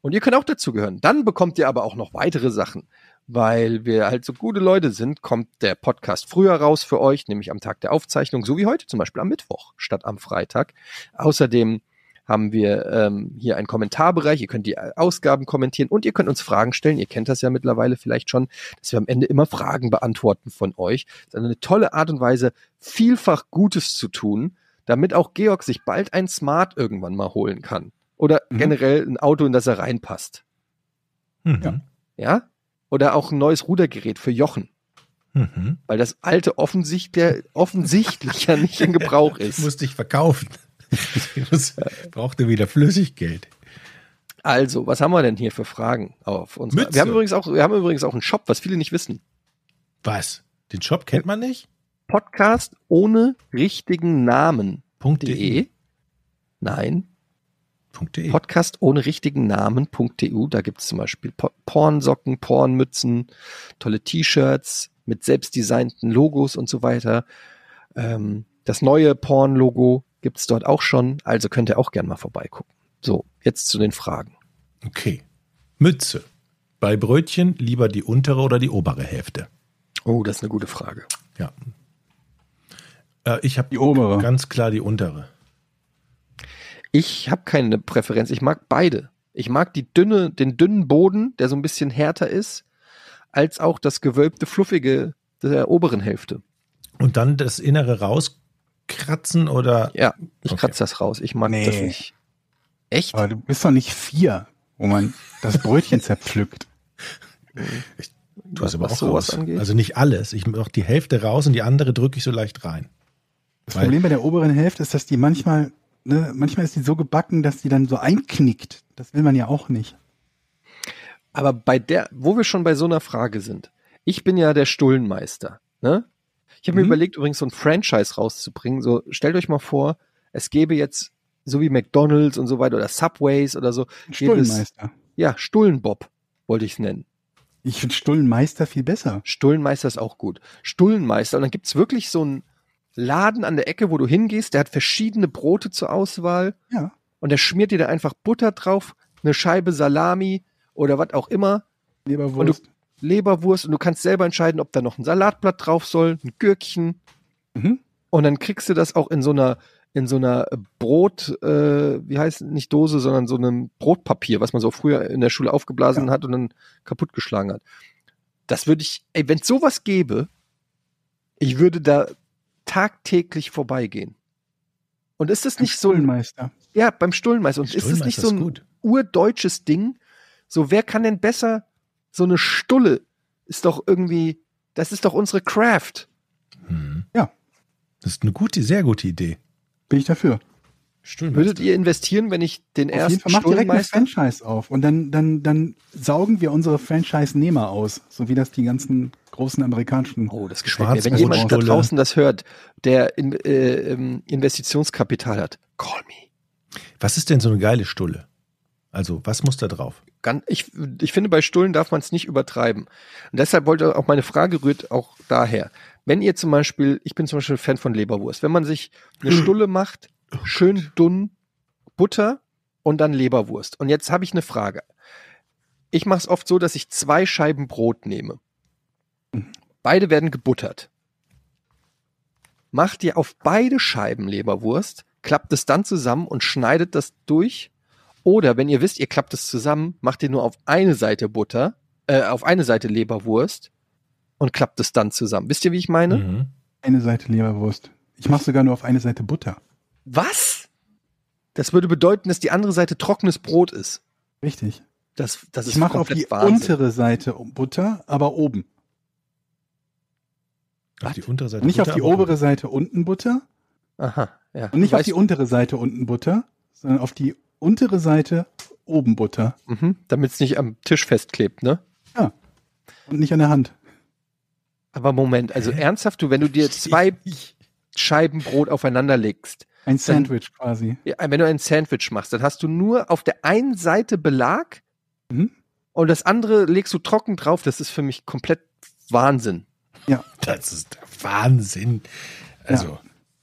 Und ihr könnt auch dazu gehören. Dann bekommt ihr aber auch noch weitere Sachen. Weil wir halt so gute Leute sind, kommt der Podcast früher raus für euch, nämlich am Tag der Aufzeichnung, so wie heute zum Beispiel am Mittwoch statt am Freitag. Außerdem haben wir ähm, hier einen Kommentarbereich. Ihr könnt die äh, Ausgaben kommentieren und ihr könnt uns Fragen stellen. Ihr kennt das ja mittlerweile vielleicht schon, dass wir am Ende immer Fragen beantworten von euch. Das ist eine tolle Art und Weise, vielfach Gutes zu tun, damit auch Georg sich bald ein Smart irgendwann mal holen kann. Oder Mhm. generell ein Auto, in das er reinpasst. Mhm. Ja. Ja? Oder auch ein neues Rudergerät für Jochen. Mhm. Weil das alte offensichtlich, offensichtlich ja nicht in Gebrauch Ich ist. musste ich verkaufen. Muss, brauchte wieder Flüssiggeld. Also, was haben wir denn hier für Fragen auf uns? Wir haben übrigens auch, wir haben übrigens auch einen Shop, was viele nicht wissen. Was? Den Shop kennt man nicht? Podcast ohne richtigen Namen.de. .de. Nein, .de. Podcast ohne richtigen Namen.eu. Da gibt es zum Beispiel Po- Pornsocken, Pornmützen, tolle T-Shirts mit selbstdesignten Logos und so weiter. Ähm, das neue Porn-Logo gibt es dort auch schon, also könnt ihr auch gern mal vorbeigucken. So, jetzt zu den Fragen. Okay. Mütze. Bei Brötchen lieber die untere oder die obere Hälfte? Oh, das ist eine gute Frage. Ja. Äh, ich habe Die obere. ganz klar die untere. Ich habe keine Präferenz. Ich mag beide. Ich mag die dünne, den dünnen Boden, der so ein bisschen härter ist, als auch das gewölbte, fluffige der oberen Hälfte. Und dann das Innere rauskratzen oder Ja, ich Okay. kratze das raus. Ich mag Nee. das nicht. Echt? Aber du bist doch nicht vier, wo man das Brötchen zerpflückt. du hast aber was auch sowas raus. angeht? Also nicht alles. Ich mache die Hälfte raus und die andere drücke ich so leicht rein. Das Weil- Problem bei der oberen Hälfte ist, dass die manchmal, ne, manchmal ist die so gebacken, dass die dann so einknickt. Das will man ja auch nicht. Aber bei der, wo wir schon bei so einer Frage sind, ich bin ja der Stullenmeister, ne? Ich habe mir Mhm. überlegt, übrigens so ein Franchise rauszubringen. So, stellt euch mal vor, es gäbe jetzt, so wie McDonalds und so weiter oder Subways oder so, es, Stullenmeister. ja, Stullenbob, wollte ich es nennen. Ich finde Stullenmeister viel besser. Stullenmeister ist auch gut. Stullenmeister. Und dann gibt's wirklich so einen Laden an der Ecke, wo du hingehst, der hat verschiedene Brote zur Auswahl Ja. und der schmiert dir da einfach Butter drauf, eine Scheibe Salami oder was auch immer, Leberwurst. Leberwurst und du kannst selber entscheiden, ob da noch ein Salatblatt drauf soll, ein Gürkchen Mhm. und dann kriegst du das auch in so einer in so einer Brot, äh, wie heißt nicht Dose, sondern so einem Brotpapier, was man so früher in der Schule aufgeblasen Ja. hat und dann kaputtgeschlagen hat. Das würde ich, ey, wenn es sowas gäbe, ich würde da tagtäglich vorbeigehen. Und ist das nicht so ein, Stullenmeister. ja, beim Stullenmeister, und ist das nicht so ist ein gut. urdeutsches Ding? So, wer kann denn besser so eine Stulle ist doch irgendwie, das ist doch unsere Craft. Hm. Ja. Das ist eine gute, sehr gute Idee. Bin ich dafür. Würdet ihr investieren, wenn ich den Auf jeden ersten Fall mach direkt eine Franchise auf und dann, dann, dann saugen wir unsere Franchise-Nehmer aus, so wie das die ganzen großen amerikanischen. Oh, das gefällt mir. Wenn jemand da draußen das hört, der in, äh, ähm, Investitionskapital hat, call me. Was ist denn so eine geile Stulle? Also, was muss da drauf? Ganz, ich, ich finde, bei Stullen darf man es nicht übertreiben. Und deshalb wollte auch meine Frage rührt auch daher. Wenn ihr zum Beispiel, ich bin zum Beispiel Fan von Leberwurst, wenn man sich eine Stulle macht, schön dünn Butter und dann Leberwurst. Und jetzt habe ich eine Frage. Ich mache es oft so, dass ich zwei Scheiben Brot nehme. Beide werden gebuttert. Macht ihr auf beide Scheiben Leberwurst, klappt es dann zusammen und schneidet das durch oder wenn ihr wisst, ihr klappt es zusammen, macht ihr nur auf eine Seite Butter, äh, auf eine Seite Leberwurst und klappt es dann zusammen. Wisst ihr, wie ich meine? Mhm. Eine Seite Leberwurst. Ich mache sogar nur auf eine Seite Butter. Was? Das würde bedeuten, dass die andere Seite trockenes Brot ist. Richtig. Das, das ist Ich mache auf die Wahnsinn. untere Seite Butter, aber oben. Auf die untere Seite. Nicht auf Butter, die aber obere Seite unten Butter Aha, ja. und nicht auf die untere Seite unten Butter, sondern auf die untere Seite oben Butter. Mhm, damit es nicht am Tisch festklebt, ne? Ja. Und nicht an der Hand. Aber Moment, also ernsthaft, du, wenn du dir zwei Scheiben Brot aufeinander legst, Ein Sandwich quasi. ja, wenn du ein Sandwich machst, dann hast du nur auf der einen Seite Belag Mhm. und das andere legst du trocken drauf. Das ist für mich komplett Wahnsinn. Das ist der Wahnsinn. Also,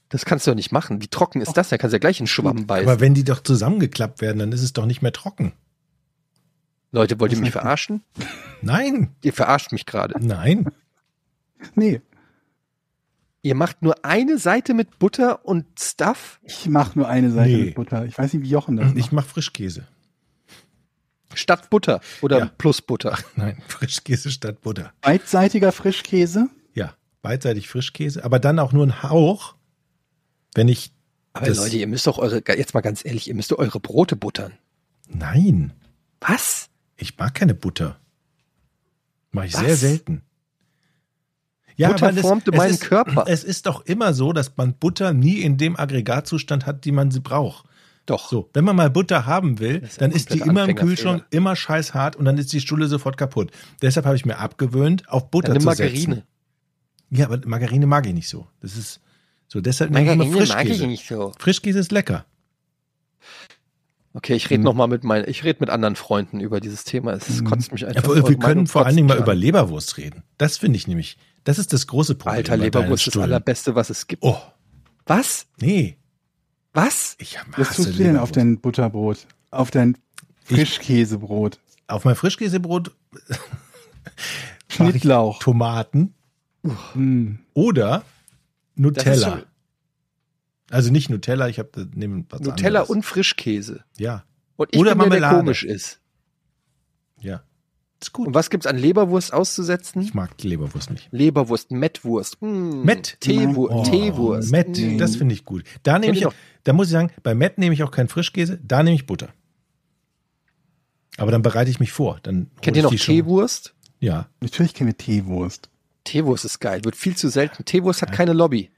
Das kannst du doch nicht machen. Wie trocken ist das? Da kannst du ja gleich einen Schwamm beißen. aber wenn die doch zusammengeklappt werden, dann ist es doch nicht mehr trocken. Leute, wollt ihr mich verarschen? Nein, Ihr verarscht mich gerade. nein. Nee, Ihr macht nur eine Seite mit Butter und Stuff ich mache nur eine Seite Nee. mit Butter. Ich weiß nicht, wie Jochen das Ich macht. mache Frischkäse. statt Butter oder Ja. plus Butter. Nein, Frischkäse statt Butter. Beidseitiger Frischkäse. Ja, beidseitig Frischkäse, aber dann auch nur ein Hauch, wenn ich. Aber Leute, ihr müsst doch eure, jetzt mal ganz ehrlich, ihr müsst doch eure Brote buttern. Nein, Was? ich mag keine Butter. Mache ich Was? sehr selten. Ja, Butter aber formte meinen ist, Körper. Es ist doch immer so, dass man Butter nie in dem Aggregatzustand hat, die man sie braucht. Doch. So, wenn man mal Butter haben will, ist dann ist die immer im. Kühlschrank, immer scheiß hart und dann ist die Stulle sofort kaputt. Deshalb habe ich mir abgewöhnt, auf Butter Dann nimm zu Margarine. setzen. Ja, aber Margarine mag ich nicht so. Das ist so, deshalb nehme ich immer Margarine mag ich Frischkäse. nicht so. Frischkäse ist lecker. Okay, ich rede Hm. noch mal mit meinen, ich rede mit anderen Freunden über dieses Thema. Es Hm. kotzt mich einfach. wir eure wir können vor allen Dingen mal über. Leberwurst reden. Das finde ich nämlich, das ist das große Problem. Alter, Leberwurst ist das allerbeste, was es gibt. Oh, Was? nee. Was? Ich Was tust du denn auf dein Butterbrot? Auf dein Ich- Frischkäsebrot? Auf mein Frischkäsebrot ich Schnittlauch. Tomaten Hm. oder Nutella. Also nicht Nutella, ich habe neben was Nutella anderes. und Frischkäse. ja, Und ich Oder bin der, der Marmelade. komisch ist. ja. Ist gut. Und was gibt's an Leberwurst auszusetzen? Ich mag die Leberwurst nicht. Leberwurst, Mettwurst. Mm, Mett? Teewur Oh, Teewurst. Mett, Mm. das finde ich gut. Da nehme ich, auch, da muss ich sagen, bei Mett nehme ich auch keinen Frischkäse, da nehme ich Butter. Aber dann bereite ich mich vor. Dann Kennt ich ihr noch Teewurst? Ja. Natürlich kennen wir Teewurst. Teewurst ist geil, wird viel zu selten. Teewurst hat keine Lobby.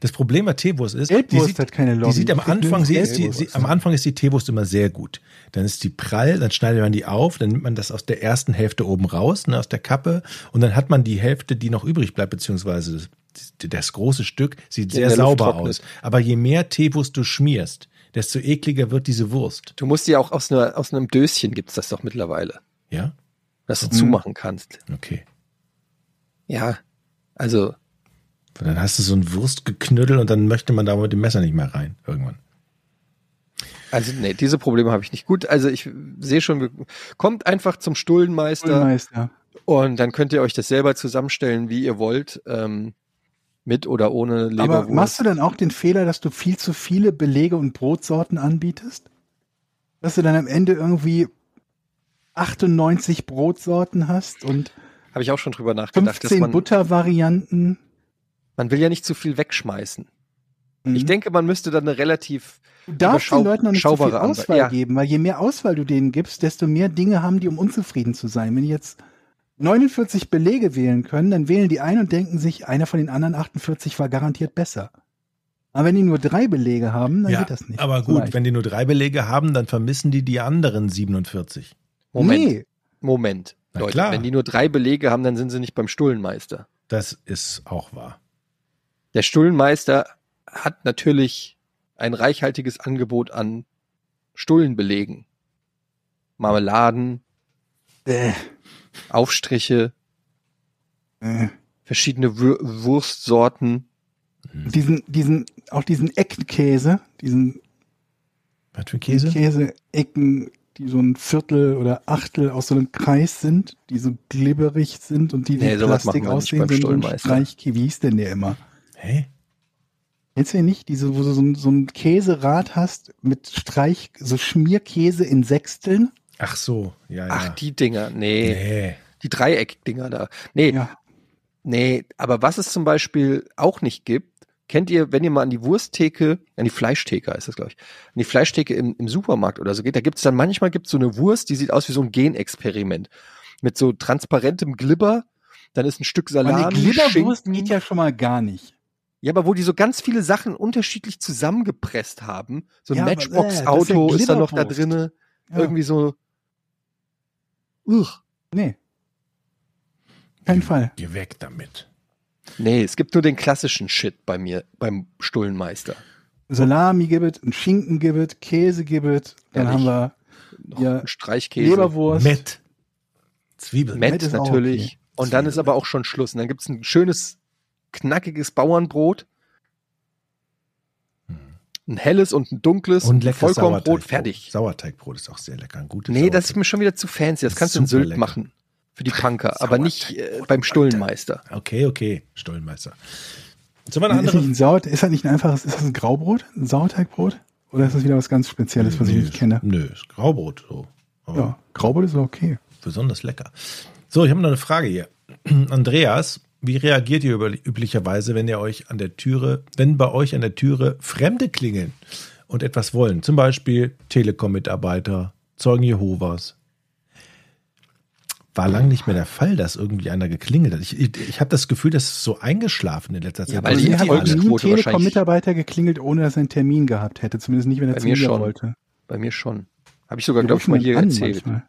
Das Problem bei Teewurst ist, die sieht, hat keine Lobby. die sieht am Anfang, sie ist die, sie, am Anfang ist die Teewurst immer sehr gut. Dann ist die prall, dann schneidet man die auf, dann nimmt man das aus der ersten Hälfte oben raus, ne, aus der Kappe, und dann hat man die Hälfte, die noch übrig bleibt, beziehungsweise das, das große Stück sieht Die sehr sauber trocknet. aus. Aber je mehr Teewurst du schmierst, desto ekliger wird diese Wurst. Du musst die auch aus, einer, aus einem Döschen gibt's das doch mittlerweile, Ja? dass du Mhm. zumachen kannst. Okay. Ja, also Dann hast du so ein Wurstgeknüttel und dann möchte man da mit dem Messer nicht mehr rein, irgendwann. Also nee, diese Probleme habe ich nicht. Gut, also ich sehe schon, kommt einfach zum Stullenmeister Schulmeister. und dann könnt ihr euch das selber zusammenstellen, wie ihr wollt, ähm, mit oder ohne Leberwurst. Aber machst du dann auch den Fehler, dass du viel zu viele Belege und Brotsorten anbietest? Dass du dann am Ende irgendwie 98 Brotsorten hast und Habe ich auch schon drüber nachgedacht, dass 15 man, Buttervarianten. man will ja nicht zu viel wegschmeißen. Mhm. Ich denke, man müsste dann eine relativ Du darfst den Leuten noch nicht so viel Auswahl ja. geben, weil je mehr Auswahl du denen gibst, desto mehr Dinge haben die, um unzufrieden zu sein. Wenn die jetzt 49 Belege wählen können, dann wählen die ein und denken sich, einer von den anderen 48 war garantiert besser. Aber wenn die nur drei Belege haben, dann geht das nicht. aber gut, leicht. wenn die nur drei Belege haben, dann vermissen die die anderen 47. Moment, Nee, Moment. Na Leute, klar. wenn die nur drei Belege haben, dann sind sie nicht beim Stullenmeister. Das ist auch wahr. Der Stullenmeister hat natürlich ein reichhaltiges Angebot an Stullenbelegen. Marmeladen, äh, Aufstriche, äh. verschiedene Wür Wurstsorten. diesen, diesen, auch diesen Eckenkäse, diesen Was für Käse? Käse-Ecken, die so ein Viertel oder Achtel aus so einem Kreis sind, die so glibberig sind und die wie Nee, Plastik aussehen, wie so ein. Streichkäse. Wie hieß denn der immer? Hä? Kennst du nicht? Diese, wo du so ein, so ein Käserad hast mit Streich, so Schmierkäse in Sechsteln? Ach so, ja, ja. Ach, die Dinger. Nee, nee. die Dreieckdinger da. Nee, Ja. nee, aber was es zum Beispiel auch nicht gibt, Kennt ihr, wenn ihr mal an die Wursttheke, an die Fleischtheke heißt das, glaube ich, an die Fleischtheke im, im Supermarkt oder so geht, da gibt's dann manchmal gibt's so eine Wurst, die sieht aus wie so ein Genexperiment. Mit so transparentem Glibber, dann ist ein Stück Salami, eine Glibberwurst Schinken. geht ja schon mal gar nicht. Ja, aber wo die so ganz viele Sachen unterschiedlich zusammengepresst haben. So ein Ja, äh, Matchbox-Auto das ist ja da noch da drinne. Ja. Irgendwie so. Uch. Nee. Kein Fall. Geh weg damit. Nee, es gibt nur den klassischen Shit bei mir, beim Stullenmeister. Salami gibt es, ein Schinken gibt es, Käse gibt es, dann haben wir Noch Ja, Streichkäse. Leberwurst. Met. Zwiebeln. Met Met ist auch natürlich. okay. Und dann ist aber auch schon Schluss. Und dann gibt's ein schönes, knackiges Bauernbrot. Ein helles und ein dunkles. Und Vollkornbrot, Sauerteigbrot. fertig. Sauerteigbrot ist auch sehr lecker. Ein gutes Nee, das ist mir schon wieder zu fancy. Das kannst du in Sylt lecker. machen. Für die Punker. aber nicht äh, beim. Stullenmeister. Okay, okay. Eine Ist, nicht andere? ein Sauer, ist das nicht ein einfaches, ist das ein Graubrot? Ein Sauerteigbrot? Oder ist das wieder was ganz Spezielles, was ich Nee, nicht kenne? Nö, ist Graubrot so. Aber Ja, Graubrot ist okay. besonders lecker. So, ich habe noch eine Frage hier. Andreas, wie reagiert ihr über, üblicherweise, wenn ihr euch an der Türe, wenn bei euch an der Türe Fremde klingeln und etwas wollen? Zum Beispiel Telekom-Mitarbeiter, Zeugen Jehovas. War lang nicht mehr der Fall, dass irgendwie einer geklingelt hat. Ich, ich, ich habe das Gefühl, das ist so eingeschlafen in letzter Zeit. Ja, weil Wo die hat nie Telekom-Mitarbeiter geklingelt, ohne dass er einen Termin gehabt hätte. Zumindest nicht, wenn er Bei zu mir mir schon. wollte. Bei mir schon. Habe ich sogar, glaube ich, mal hier erzählt. manchmal.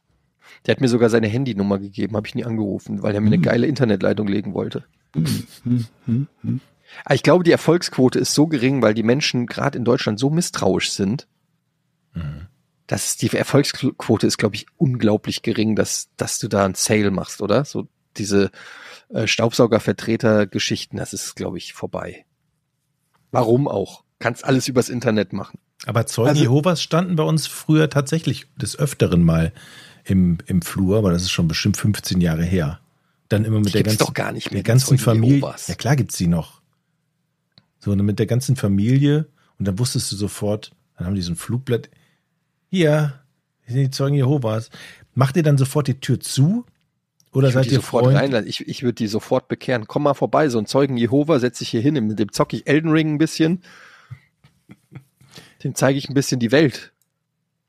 Der hat mir sogar seine Handynummer gegeben, habe ich nie angerufen, weil er mir eine Hm. geile Internetleitung legen wollte. Hm, hm, hm. Aber ich glaube, die Erfolgsquote ist so gering, weil die Menschen gerade in Deutschland so misstrauisch sind, Mhm. Dass die Erfolgsquote ist, glaube ich, unglaublich gering, dass, dass du da einen Sale machst, oder? So diese äh, Staubsaugervertreter-Geschichten, das ist, glaube ich, vorbei. Warum auch? Kannst alles übers Internet machen. Aber Zeugen Also- Jehovas standen bei uns früher tatsächlich des Öfteren mal im, im Flur, aber das ist schon bestimmt 15 Jahre her. Dann immer mit Die der gibt's ganzen, doch gar nicht mehr, der ganzen Zeugen Familie. Jehovas. Ja klar gibt's die noch. So, und dann mit der ganzen Familie und dann wusstest du sofort, dann haben die so ein Flugblatt. Hier, sind die Zeugen Jehovas. Macht ihr dann sofort die Tür zu? Oder Ich würde seid die ihr sofort Freund? reinlassen. Ich, ich würde die sofort bekehren. Komm mal vorbei, so ein Zeugen Jehova setze ich hier hin, mit dem zocke ich Elden Ring ein bisschen. Dem zeige ich ein bisschen die Welt.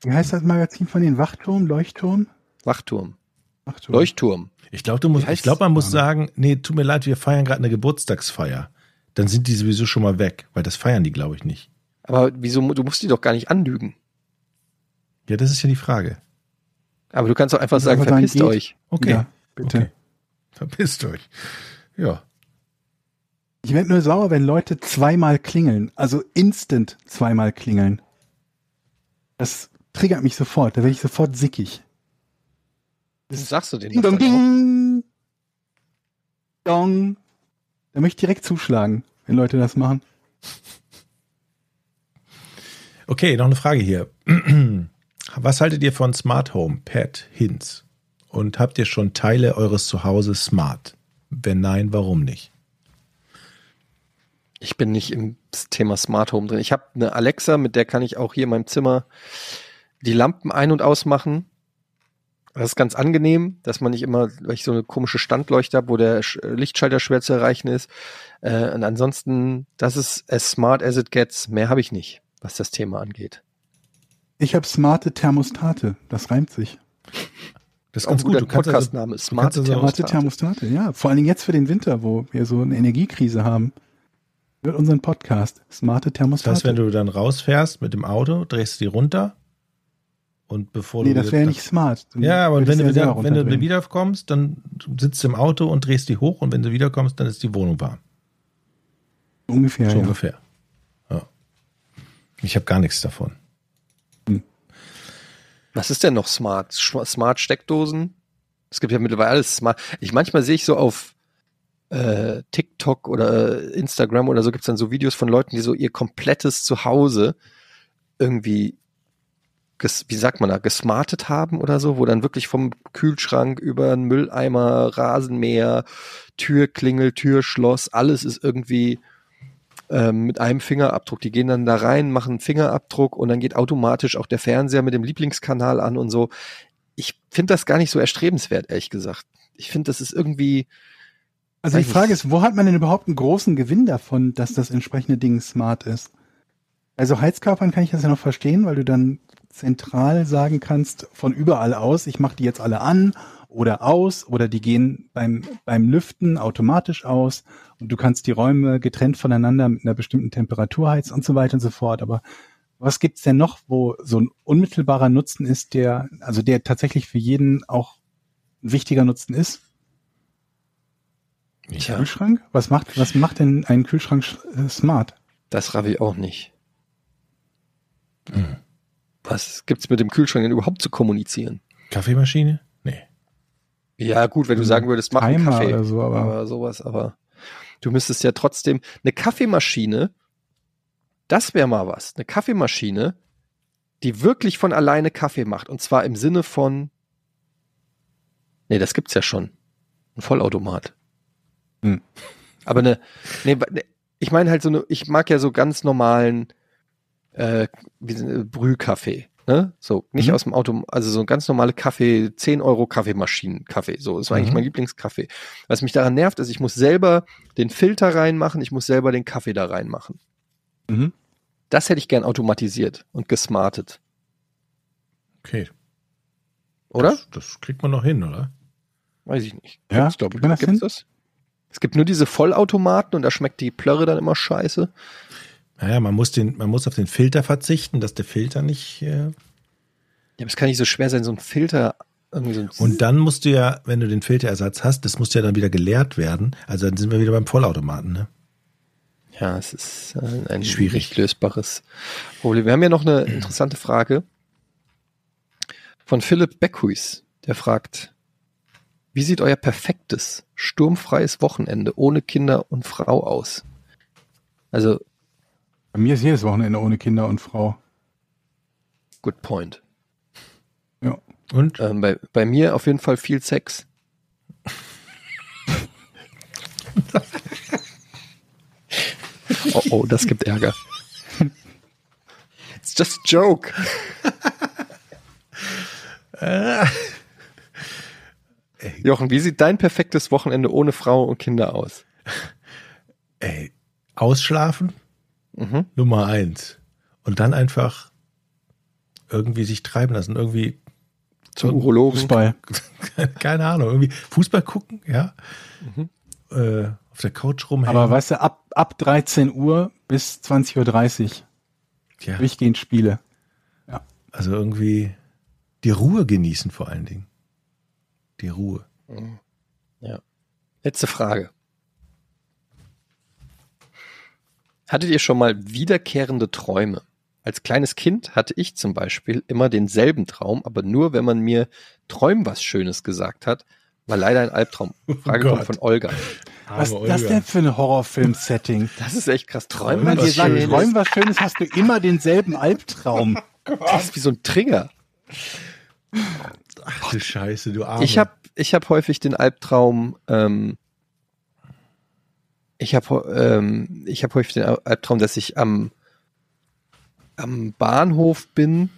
Wie heißt das Magazin von den Wachturm, Leuchtturm? Wachturm. Wachturm. Leuchtturm. Ich glaube, du musst, Wie heißt ich glaube, man muss sagen, nee, tut mir leid, wir feiern gerade eine Geburtstagsfeier. Dann sind die sowieso schon mal weg, weil das feiern die, glaube ich, nicht. Aber wieso, du musst die doch gar nicht anlügen. Ja, das ist ja die Frage. Aber du kannst doch einfach sagen, einfach verpisst sagen, euch. Okay. Ja, bitte. Okay. Verpisst euch. Ja. Ich werde nur sauer, wenn Leute zweimal klingeln. Also instant zweimal klingeln. Das triggert mich sofort. Da werde ich sofort sickig. Das sagst du denen Ding dong ding. Dong. Da möchte ich direkt zuschlagen, wenn Leute das machen. Okay, noch eine Frage hier. Was haltet ihr von Smart Home, Pet, Hints? Und habt ihr schon Teile eures Zuhauses smart? Wenn nein, warum nicht? Ich bin nicht im Thema Smart Home drin. Ich habe eine Alexa, mit der kann ich auch hier in meinem Zimmer die Lampen ein- und ausmachen. Das ist ganz angenehm, dass man nicht immer, weil ich so eine komische Standleuchte habe, wo der Sch- Lichtschalter schwer zu erreichen ist. Äh, und ansonsten, das ist as smart as it gets. Mehr habe ich nicht, was das Thema angeht. Ich habe smarte Thermostate. Das reimt sich. Das ist Auch ganz gut. Du kannst also, Podcastname. Also- Smarte Thermostate. Thermostate, ja. Vor allen Dingen jetzt für den Winter, wo wir so eine Energiekrise haben. Wird unseren Podcast. Smarte das Thermostate. heißt, wenn du dann rausfährst mit dem Auto, drehst du die runter und bevor nee, du das wieder- wäre nicht smart. Du Ja, aber wenn du, wieder, wenn du wiederkommst, dann sitzt du im Auto und drehst die hoch und wenn du wiederkommst, dann ist die Wohnung warm. Ungefähr, so ja. ungefähr. Ja. Ich habe gar nichts davon. Was ist denn noch smart? Smart Steckdosen? Es gibt ja mittlerweile alles smart. Ich manchmal sehe ich so auf äh, TikTok oder Instagram oder so gibt's dann so Videos von Leuten, die so ihr komplettes Zuhause irgendwie wie sagt man da, gesmartet haben oder so, wo dann wirklich vom Kühlschrank über einen Mülleimer, Rasenmäher, Türklingel, Türschloss, alles ist irgendwie ähm, mit einem Fingerabdruck. Die gehen dann da rein, machen einen Fingerabdruck und dann geht automatisch auch der Fernseher mit dem Lieblingskanal an und so. Ich finde das gar nicht so erstrebenswert, ehrlich gesagt. Ich finde, das ist irgendwie Also die Frage ist, wo hat man denn überhaupt einen großen Gewinn davon, dass das entsprechende Ding smart ist? Also Heizkörpern kann ich das ja noch verstehen, weil du dann zentral sagen kannst, von überall aus, ich mache die jetzt alle an oder aus oder die gehen beim, beim Lüften automatisch aus und du kannst die Räume getrennt voneinander mit einer bestimmten Temperatur heizen und so weiter und so fort. Aber was gibt's denn noch, wo so ein unmittelbarer Nutzen ist, der, also der tatsächlich für jeden auch ein wichtiger Nutzen ist? Ja. Kühlschrank? Was macht, was macht denn ein Kühlschrank sch- äh, smart? Das ich auch nicht. Hm. Was gibt's mit dem Kühlschrank denn überhaupt zu kommunizieren? Kaffeemaschine? Ja, gut, wenn du sagen würdest, mach einen Kaffee oder so, aber- aber sowas, aber du müsstest ja trotzdem eine Kaffeemaschine, das wäre mal was, eine Kaffeemaschine, die wirklich von alleine Kaffee macht und zwar im Sinne von Nee, das gibt's ja schon. Ein Vollautomat. Hm. Aber eine nee, ba- ne, ich meine halt so eine ich mag ja so ganz normalen äh, eine Brühkaffee. Ne? So, nicht Mhm. aus dem Auto, also so ein ganz normale Kaffee, 10 Euro Kaffeemaschinen, Kaffee. So, das war eigentlich Mhm. mein Lieblingskaffee. Was mich daran nervt, ist, ich muss selber den Filter reinmachen, ich muss selber den Kaffee da reinmachen. Mhm. Das hätte ich gern automatisiert und gesmartet. Okay. Oder? Das, das kriegt man noch hin, oder? Weiß ich nicht. Ja, Gibt's, glaub, gibt's das? Es gibt nur diese Vollautomaten und da schmeckt die Plörre dann immer scheiße. Naja, man muss den, man muss auf den Filter verzichten, dass der Filter nicht. Äh, Ja, aber es kann nicht so schwer sein, so ein Filter irgendwie so ein und dann musst du ja, wenn du den Filterersatz hast, das muss ja dann wieder geleert werden. Also dann sind wir wieder beim Vollautomaten, ne? Ja, es ist äh, ein Schwierig. lösbares Problem. Wir haben ja noch eine interessante Frage von Philipp Beckhuis. Der fragt, wie sieht euer perfektes, sturmfreies Wochenende ohne Kinder und Frau aus? Also, Bei mir ist jedes Wochenende ohne Kinder und Frau. good point. Ja. Und? Ähm, bei, bei mir auf jeden Fall viel Sex. oh, oh, das gibt Ärger. It's just a joke. Jochen, wie sieht dein perfektes Wochenende ohne Frau und Kinder aus? Ey, ausschlafen, Mhm. Nummer eins. Und dann einfach irgendwie sich treiben lassen, irgendwie Zum Urologen. Fußball. keine Ahnung, irgendwie Fußball gucken, ja. Mhm. Äh, auf der Couch rumhängen. Aber weißt du, ab, ab 13 Uhr bis 20.30 Uhr ja, durchgehend Spiele. also irgendwie die Ruhe genießen vor allen Dingen. Die Ruhe. Ja. Letzte Frage. Hattet ihr schon mal wiederkehrende Träume? Als kleines Kind hatte ich zum Beispiel immer denselben Traum, aber nur, wenn man mir träum was Schönes gesagt hat, war leider ein Albtraum. Frage Gott. kommt von Olga. Was ist das denn für ein Horrorfilm-Setting? Das ist echt krass. Wenn Träumen man was dir sagt, Schönes. träum was Schönes, hast du immer denselben Albtraum. Das ist wie so ein Trigger. Ach du Scheiße, du Arme. Ich habe ich hab häufig den Albtraum, ähm, ich habe ähm, ich hab häufig den Albtraum, dass ich am, am Bahnhof bin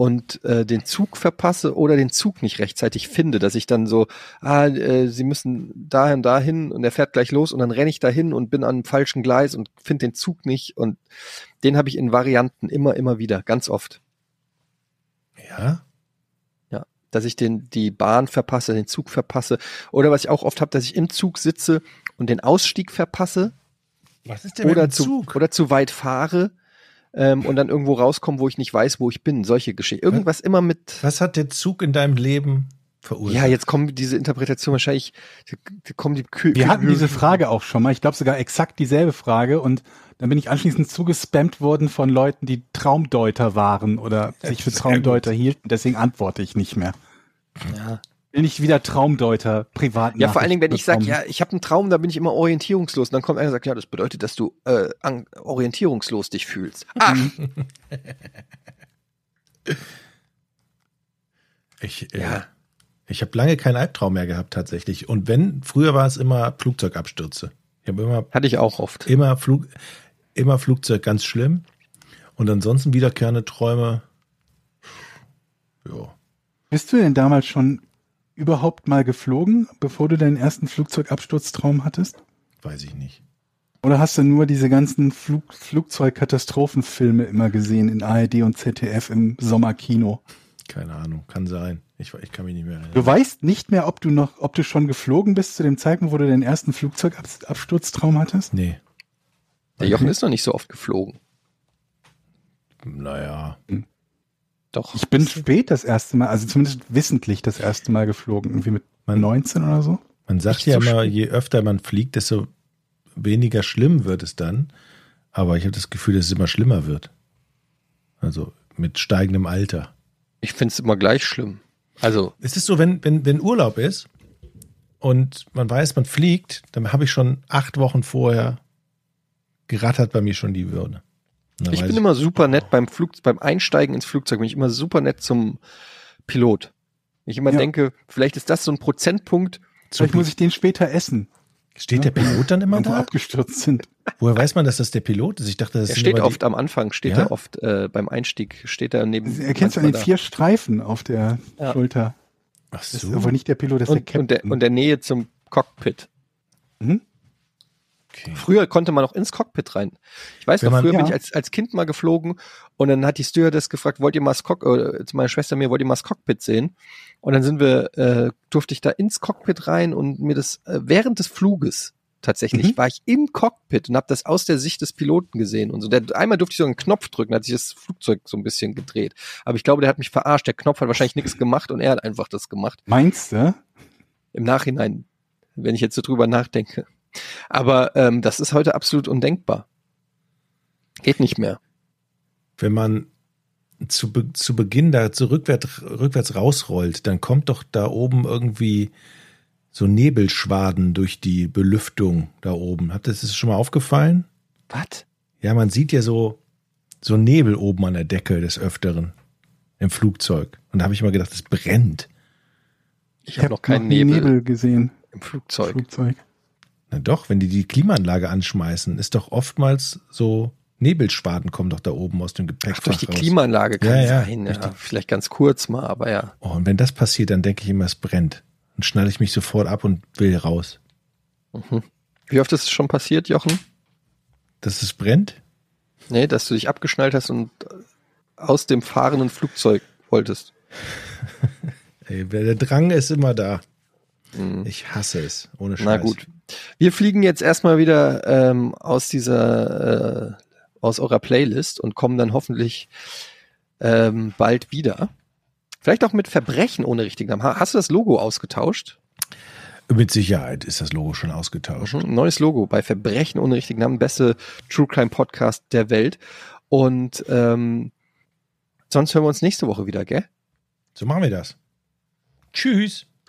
und äh, den Zug verpasse oder den Zug nicht rechtzeitig finde, dass ich dann so, ah, äh, sie müssen dahin, dahin und er fährt gleich los und dann renne ich dahin und bin an einem falschen Gleis und finde den Zug nicht und den habe ich in Varianten immer, immer wieder, ganz oft. Ja? Ja, dass ich den, die Bahn verpasse, den Zug verpasse. Oder was ich auch oft habe, dass ich im Zug sitze und den Ausstieg verpasse Was ist denn oder mit dem zu, Zug? oder zu weit fahre ähm, und dann irgendwo rauskomme, wo ich nicht weiß, wo ich bin. Solche Geschichten. Irgendwas immer mit. Was hat der Zug in deinem Leben verursacht? Ja, jetzt kommen diese Interpretation wahrscheinlich, die kommen die Kü Wir hatten diese Frage auch schon mal. Ich glaube sogar exakt dieselbe Frage. Und dann bin ich anschließend zugespammt worden von Leuten, die Traumdeuter waren oder sich für Traumdeuter hielten. Deswegen antworte ich nicht mehr. Ja, Will nicht wieder Traumdeuter privat ja vor allen Dingen, wenn ich sage, ja, ich habe einen Traum, da bin ich immer orientierungslos. Und dann kommt einer und sagt, ja, das bedeutet, dass du äh, an, orientierungslos dich fühlst. Ach, Ich, äh, Ja. ich habe lange keinen Albtraum mehr gehabt tatsächlich. Und wenn, früher war es immer Flugzeugabstürze. Ich habe immer, hatte ich auch oft. immer Flug, immer Flugzeug ganz schlimm. Und ansonsten wiederkehrende Träume. Ja. Bist du denn damals schon überhaupt mal geflogen, bevor du deinen ersten Flugzeugabsturztraum hattest? Weiß ich nicht. Oder hast du nur diese ganzen Flug Flugzeugkatastrophenfilme immer gesehen in ARD und ZDF im Sommerkino? Keine Ahnung, kann sein. Ich, ich kann mich nicht mehr erinnern. Du weißt nicht mehr, ob du noch, ob du schon geflogen bist zu dem Zeitpunkt, wo du deinen ersten Flugzeugabsturztraum hattest? Nee. Der Jochen ist noch nicht so oft geflogen. Naja. Doch. Ich bin spät das erste Mal, also zumindest wissentlich das erste Mal geflogen, irgendwie mit Man- 19 oder so. Man sagt ja so immer, je öfter man fliegt, desto weniger schlimm wird es dann. Aber ich habe das Gefühl, dass es immer schlimmer wird. Also mit steigendem Alter. Ich finde es immer gleich schlimm. Also, Es ist so, wenn, wenn, wenn Urlaub ist und man weiß, man fliegt, dann habe ich schon acht Wochen vorher gerattert bei mir schon die Würde. Und dann ich bin immer super nett beim Flug, beim Einsteigen ins Flugzeug, bin ich immer super nett zum Pilot. Ich immer Ja. denke, vielleicht ist das so ein Prozentpunkt. Vielleicht muss ich den später essen, Steht der Pilot dann immer da? abgestürzt sind. Woher weiß man, dass das der Pilot ist? Ich dachte, das Er sind steht immer oft am Anfang, steht Ja? er oft äh, beim Einstieg, steht er neben. Erkennst du an den vier Streifen auf der Ja. Schulter? Ach Das ist so. aber nicht der Pilot, das da. ist der und, und, der, Captain. und der Nähe zum Cockpit. Mhm. Okay. Früher konnte man auch ins Cockpit rein. Ich weiß Wenn noch, man- früher bin ja. ich als, als Kind mal geflogen und dann hat die Stewardess gefragt, wollt ihr mal das Cock äh, zu meiner Schwester mir, wollt ihr mal das Cockpit sehen? Und dann sind wir, äh, durfte ich da ins Cockpit rein und mir das äh, während des Fluges tatsächlich Mhm. war ich im Cockpit und habe das aus der Sicht des Piloten gesehen und so. Der, einmal durfte ich so einen Knopf drücken, hat sich das Flugzeug so ein bisschen gedreht. Aber ich glaube, der hat mich verarscht. Der Knopf hat wahrscheinlich nichts gemacht und er hat einfach das gemacht. Meinst du? Im Nachhinein, wenn ich jetzt so drüber nachdenke. Aber ähm, das ist heute absolut undenkbar. Geht nicht mehr. wenn man zu, Be zu Beginn da so rückwärts, rückwärts rausrollt, dann kommt doch da oben irgendwie so Nebelschwaden durch die Belüftung da oben. Habt ihr das schon mal aufgefallen? Was? Ja, man sieht ja so, so Nebel oben an der Decke des Öfteren im Flugzeug. Und da habe ich mal gedacht, es brennt. Ich habe noch keinen nie Nebel, gesehen im im Flugzeug. Flugzeug. Na doch, wenn die die Klimaanlage anschmeißen, ist doch oftmals so Nebelschwaden kommen doch da oben aus dem Gepäckfach Ach, durch die raus. Klimaanlage kann Ja, ja, sein. Ja, die- vielleicht ganz kurz mal, aber ja. Oh, und wenn das passiert, dann denke ich immer, es brennt. Dann schnalle ich mich sofort ab und will raus. Mhm. Wie oft ist es schon passiert, Jochen? Dass es brennt? Nee, dass du dich abgeschnallt hast und aus dem fahrenden Flugzeug wolltest. Ey, der Drang ist immer da. Mhm. Ich hasse es. Ohne Scheiß. Na gut. Wir fliegen jetzt erstmal wieder ähm, aus dieser, äh, aus eurer Playlist und kommen dann hoffentlich ähm, bald wieder. Vielleicht auch mit Verbrechen ohne richtigen Namen. Ha- Hast du das Logo ausgetauscht? Mit Sicherheit ist das Logo schon ausgetauscht. Mhm, neues Logo bei Verbrechen ohne richtigen Namen, beste True Crime Podcast der Welt. Und ähm, sonst hören wir uns nächste Woche wieder, gell? So machen wir das. Tschüss.